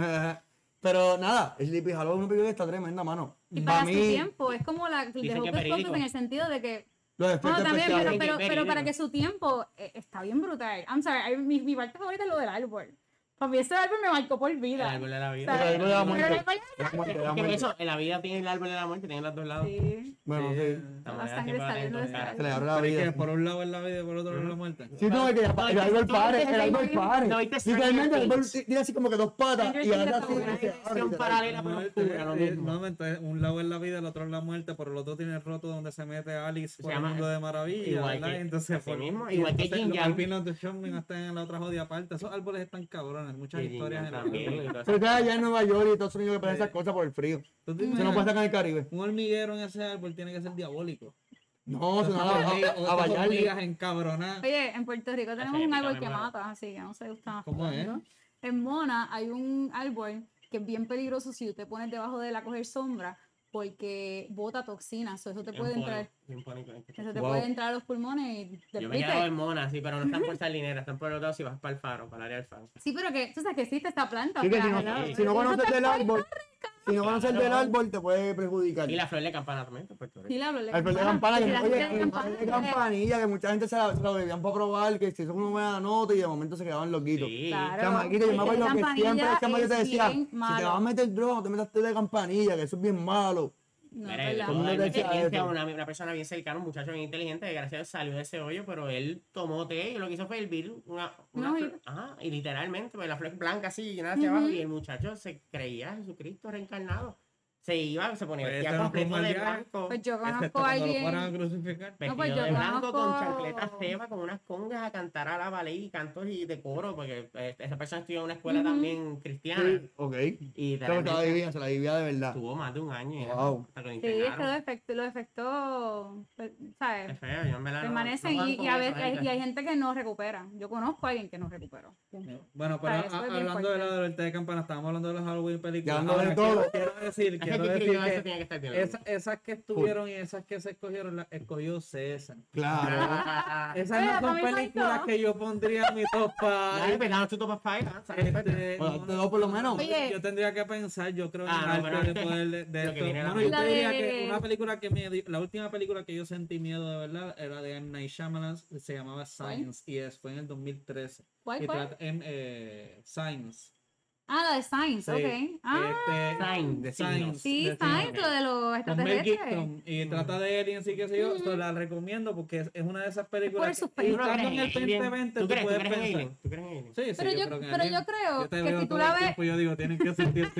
pero nada, Sleepy Hollow es una película que está tremenda, mano. Y Para para su mí, tiempo, es como la de Hocus en el sentido de que los efectos Bueno, también, pero, especiales. pero, pero para que su tiempo eh, está bien brutal. I'm sorry, I- mi, mi parte favorita es lo del árbol. Para mí ese árbol me marcó por El vida. árbol de la vida. El árbol de la pero muerte. el muerte. eso, en la vida tiene el árbol de la muerte, tiene los dos lados. Sí. Bueno, sí. La sangre saliendo de. Se le abre la vida. por un lado es la vida y por otro es la muerte. Sí, no, es que el árbol pare, el árbol pare. Literalmente el árbol tiene así como que dos patas y está así. Una paralela pero oscura, lo eh, mismo. entonces, un lado es la vida, el otro es la muerte, pero el otro tiene el roto donde se mete Alice por el mundo de maravilla, igual que- entonces, así por- mismo, y igual que entonces Jin los Yang. alpinos de están en la otra jodida aparte. Esos árboles están cabrones, muchas Y historias en todo Pero está allá en Nueva York y Estados Unidos que pasan esas cosas por el frío. ¿Tú te Se no imaginas? puede sacar en el Caribe. Un hormiguero en ese árbol tiene que ser diabólico. No, se Esas van a, hormigas encabronadas. Oye, en Puerto Rico tenemos un árbol que mata, así que no sé, está ¿Cómo es? En Mona hay un árbol que es bien peligroso si tú te pones debajo de él a coger sombra porque bota toxinas, so eso te puede entrar, bien eso te Wow. puede entrar a los pulmones y te Yo me he quedado en Mona, sí, pero no están por Salinera, están por los dos si vas para el faro, para el área del faro. Sí, pero que tú sabes que existe esta planta. Sí, o que sea, si no, si no conoces del árbol, si no conoces del árbol, te puede perjudicar. Y la flor de campana también. Sí, la flor de El flor de campana, campana, que, la oye, flor de campana, campanilla, que mucha gente se la, se la bebían para probar, que si eso una buena nota y de momento se quedaban loquitos. Sí. Claro. Chamaquito, yo me acuerdo que siempre el chamaquito te decía, si te vas a meter droga, te metas té de campanilla, que eso es bien malo. No, Mira, experiencia, eso. una, una persona bien cercana, un muchacho bien inteligente, que gracias a Dios salió de ese hoyo, pero él tomó té y lo que hizo fue hervir una, una No, y- flor. Ajá, y literalmente, pues la flor blanca así, llenada hacia abajo, y el muchacho se creía Jesucristo reencarnado. Se iba, se ponía Pues no completo de blanco. Pues yo conozco a lo alguien. crucificar. No, pues Vestido yo de blanco con conozco- chancletas ceba, con unas congas a cantar a la ballet y cantos y de coro, porque eh, esa persona estudió en una escuela Ujú. también cristiana. Sí, ok. Y se la vivía, se la vivía de verdad. tuvo más de un año. y Wow. hasta que lo Sí, es que internaron. los efectos, los efectos, pues, ¿sabes? Es feo, yo verdad no- Permanecen no juego y, con y a eso, veces ahorita. y hay gente que no recupera. Yo conozco a alguien que no recuperó. Bueno, pero eso a- hablando de la té de campana, estábamos hablando de los Halloween películas. Ya hablando de todo. Quiero decir que quiero que decir escribió que eso tiene que estar bien. esa- esas que estuvieron y esas que se escogieron, las escogió César. Claro. Esas Oye, no son películas faltó. que yo pondría en mi top Dale, five. pues danos tu top five. ¿sabes? Este, Bueno, no, por lo menos. Oye, yo tendría que pensar, yo creo Ah, no, de que poder de, de lo que esto. yo te diría que una película que me la última película que yo sentí miedo de verdad era de M. Night Shyamalan, se llamaba Science y es, fue en el 2013. ¿Cuál, Y cuál? trata- en, eh, Science. Ah, la de Science, Sí. ok. Ah, Este, de signos. Science, sí, de Science, lo de los. Gibson y trata de aliens y qué sé yo, so la recomiendo porque es, es una de esas Por el películas que suspenso. y estando en el ¿Tú crees, 2020 ¿Tú tú crees, tú puedes crees en pensar. Alien? ¿Tú crees en Alien? Sí, sí, Pero yo- creo que pero Alien. yo creo te que veo si tú la ves- tiempo yo digo, tienen que sentir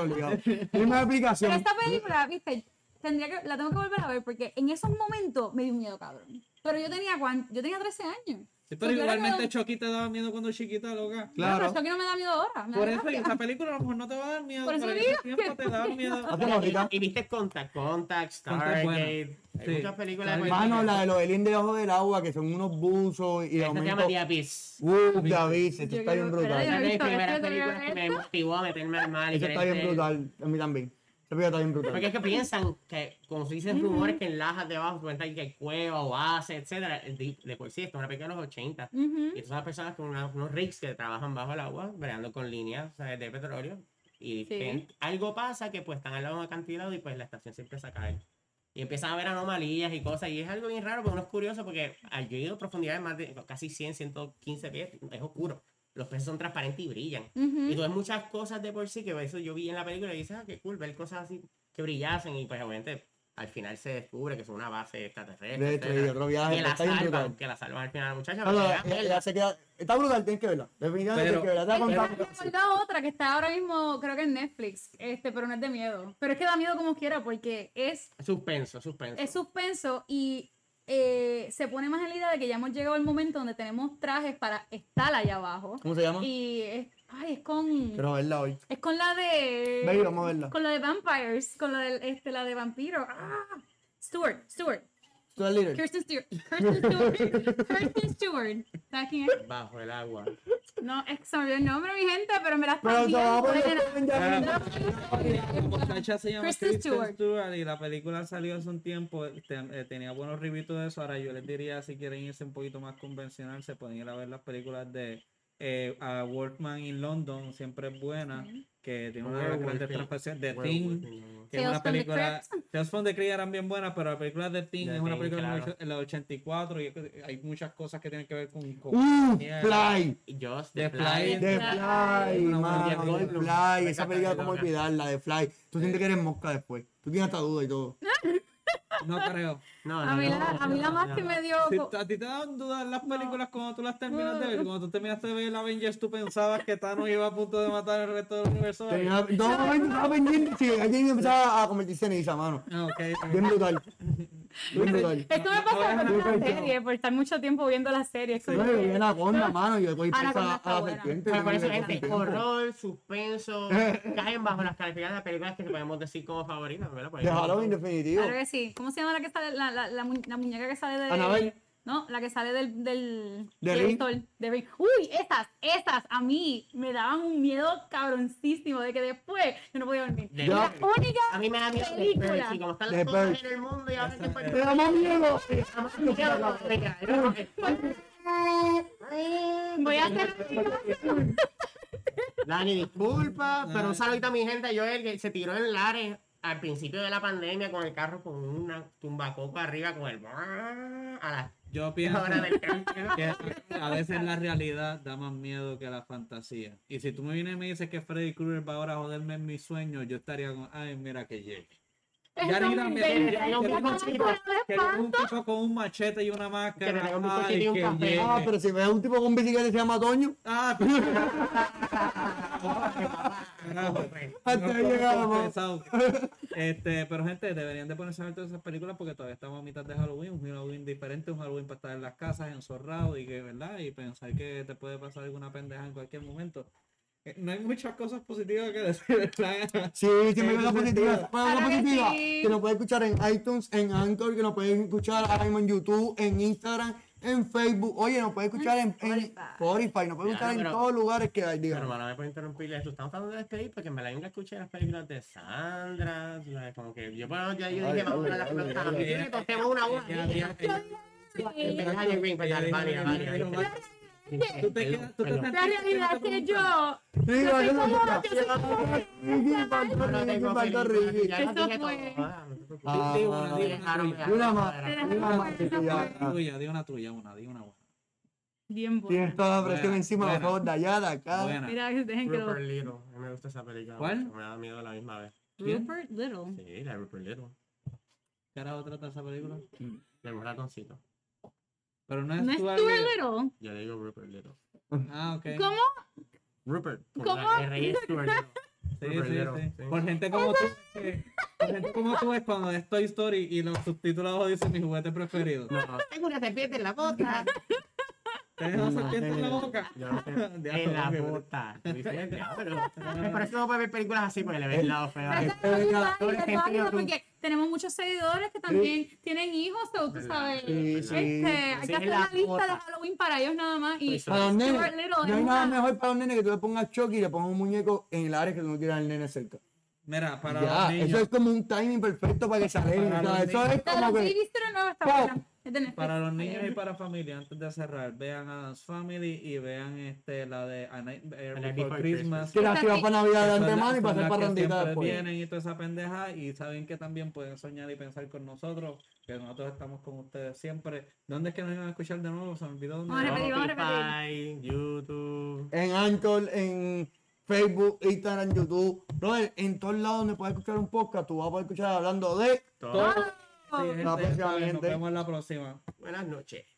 obligado. Primera aplicación. Pero esta película, viste, tendría que, la tengo que volver a ver porque en esos momentos me dio miedo, cabrón. Pero yo tenía, yo tenía 13 años. Sí, pero Pues claro igualmente no. Chucky te daba miedo cuando chiquita, loca. Claro. Pero esto que no me da miedo ahora. me da Por eso, y gracia. esa película a lo mejor no te va a dar miedo, Por eso digo ese tiempo te daba miedo. Hacemos ahorita. Y viste Contact, Contact, Contact, bueno. Stargate. Hay Sí. muchas películas de Stargate. Mano, la de los aliens debajo del agua, que son unos buzos y de Esta se llama. The Abyss. Uh, David, eso Yo está bien brutal. Esa es no de visto primeras esto, tengo que me motivó a meterme al mar. y Eso está bien brutal. A mí también. Porque es que piensan que, como se dicen rumores, que en lajas debajo cuentan que hay cuevas, oasis, etcétera. De, de por sí, esto es una película de los 80. Ujú. Y son las personas con una- unos rigs que trabajan bajo el agua, bregando con líneas ¿sabes? de petróleo. Y Sí. ven- algo pasa que pues están al lado de un acantilado y pues la estación se empieza a caer. Y empiezan a ver anomalías y cosas. Y es algo bien raro, porque uno es curioso porque al yo he ido a profundidades más de casi 100, 115 pies, es oscuro. Los peces son transparentes y brillan. Y tú ves muchas cosas de por sí que eso yo vi en la película y dices, ah, qué cool, ver cosas así que brillasen. Y pues obviamente al final se descubre que son una base extraterrestre. De hecho, y otro viaje, que la salvan, que la salvan al final la muchacha. No, no, ella verla. se queda- Está brutal, tienes que verla. Definitivamente Pero- tienes que verla. Te voy a otra que está ahora mismo, creo que en Netflix, este, pero no es de miedo. Pero es que da miedo como quiera porque es, Suspenso, suspenso. es suspenso y eh, se pone más en la idea de que ya hemos llegado al momento donde tenemos trajes para estar allá abajo. ¿Cómo se llama? Y es, ay, es con, Quiero verla hoy. es con la de, Baby, vamos a verla. con la de Vampires, con la de, este, la de vampiro. Ah, Stewart, Stewart, Tú eres líder. Kirsten Stewart, Kirsten Stewart, Kirsten Stewart. ¿Sabes quién es? Bajo el agua. No, es que se me olvidó el nombre, mi gente, pero me la están viendo, poner nena. ya- La muchacha se llama Kristen Kristen, Stewart. Stewart. y la película salió hace un tiempo, te- eh, tenía buenos reviews de eso, ahora yo les diría si quieren irse un poquito más convencional, se pueden ir a ver las películas de eh, a Workman in London, siempre es buena, que tiene una de las grandes de Thing, que es una the película. Tales from the Crypt eran bien buenas, pero la película de Thing The es una película claro. en la 84 y hay muchas cosas que tienen que ver con... con Uh. Fly. Just The the Fly. De Fly. Película. Fly. Esa película, como olvidarla, de Fly. Tú sientes que eres mosca después. Tú tienes hasta duda y todo. No creo. No, A no, mí, no, la, a mí la no, más no. que me dio... Si a ti te daban dudas las películas cuando tú las terminas de ver, cuando tú terminaste de ver el Avengers, tú pensabas que Thanos iba a punto de matar el resto del universo. Pendiente. Sí, alguien empezaba a convertirse en ceniza, mano. Ah, ok, está Bien bien. brutal. Esto me pasa no, con la no. serie, por estar mucho tiempo viendo la serie. Es Yo vi Anaconda, mano, y después Anaconda empieza a la buena. serpiente. Pero y por eso, gente, horror, suspenso, caen bajo las calificadas de películas que podemos decir como favoritas, ¿verdad? De Halloween, definitivo. Claro que sí. ¿Cómo se llama la que sale, la, la, la, mu- la muñeca que sale de... Annabelle. No, la que sale del... del ¿De del Ring? actor, de Ring. Uy, esas, esas, a mí me daban un miedo cabroncísimo de que después yo no podía dormir. De- la única A mí me da miedo de película. Como están De las cosas en el mundo y ahora que Te da más miedo. Voy a hacer... Dani, disculpa, pero un saludito a mi gente, Joel, que se tiró en Lares al principio de la pandemia con el carro con una tumbacoco arriba con el... A las Yo pienso que a veces la realidad da más miedo que la fantasía. Y si tú me vienes y me dices que Freddy Krueger va ahora a joderme en mis sueños, yo estaría con, ay, mira que llegue. Ya ni la me me- que me un tipo- con un machete y una máscara. tenga un ay, bizcochito y un que café. llegue. Ah, pero si ves a un tipo con bicicleta y se llama Toño, Ah, hasta ahí llegamos. Este, pero gente, deberían de ponerse a ver todas esas películas porque todavía estamos a mitad de Halloween, un Halloween diferente, un Halloween para estar en las casas, enzorrado y que, ¿verdad? Y pensar que te puede pasar alguna pendeja en cualquier momento. Eh, No hay muchas cosas positivas que decir, ¿verdad? Sí, siempre hay una positiva. Bueno, una Claro que positiva sí. que nos puede escuchar en iTunes, en Anchor, que nos pueden escuchar ahora mismo en YouTube, en Instagram, en Facebook. Oye, nos puede escuchar en, en Spotify. Spotify, nos puede escuchar en pero- todos los lugares que hay, Pero digamos. hermano, me puede interrumpir esto. Estamos tratando de despedir porque me la nunca escuché las películas de Sandra. Como que yo, bueno, ya yo Dale, dije, vamos a las películas. Yo costemos una Tú te quedas- tú te La realidad es que yo. Sí, yo vaya. la- yo soy- no Ricky, Eso fue- todas, no te preocupes. Ah, Di una, más. Una tuya, di una tuya, una, di una buena. Bien buena. Tienes toda la presión encima allá, de acá. Buena. Mira, que dejen que lo. Rupert Little. A mí me gusta esa película. ¿Cuál? Me da miedo a la misma vez. Rupert Little. Sí, la Rupert Little. ¿Qué era otra de esa película? Un ratoncito. Pero no es ¿No es Stuart Stuart Little. Little? Le digo Rupert Little. Ah, ok. ¿Cómo? Rupert. con ¿Cómo? la R es Stuart Little. Sí, Rupert sí, Little, sí. sí. Por gente como tú, que- por gente como tú es cuando es Toy Story y los subtitulados dicen mi juguete preferido. No, tengo una serpiente en la bota. ¿Tienes una serpiente en la boca? Yo no sé. Diablo, En la bota. Diferente. Pero- Por eso no puede ver películas así porque le ves el lado feo. todo el sentido tú. Tenemos muchos seguidores que también tienen hijos, o tú sabes. Sí, Este, sí. hay Sí, que hacer la una lista de Halloween para ellos nada más. Y. Para los nenes. No hay nada mejor para los nenes que tú le pongas Chucky y le pongas un muñeco en el área que tú no quieras al nene cerca. Mira, para Ya, los niños. eso es como un timing perfecto para que se alegren. Eso es como que. Para los niños y para familia, antes de cerrar, vean Adam's Family y vean este, la de A Night Before Before Christmas. Que la ciudad para Navidad de antemano las- y para hacer las parrandita después. vienen y toda esa pendeja y saben que también pueden soñar y pensar con nosotros, que nosotros estamos con ustedes siempre. ¿Dónde es que nos iban a escuchar de nuevo? Se me olvidó dónde. Vamos a repetir, vamos a repetir. Spotify, YouTube. En Anchor, en Facebook, Instagram, YouTube. Brother, en todos lados donde puedes escuchar un podcast, tú vas a poder escuchar hablando de. Todo. Todo. Sí, gente, saben, nos vemos la próxima. Buenas noches.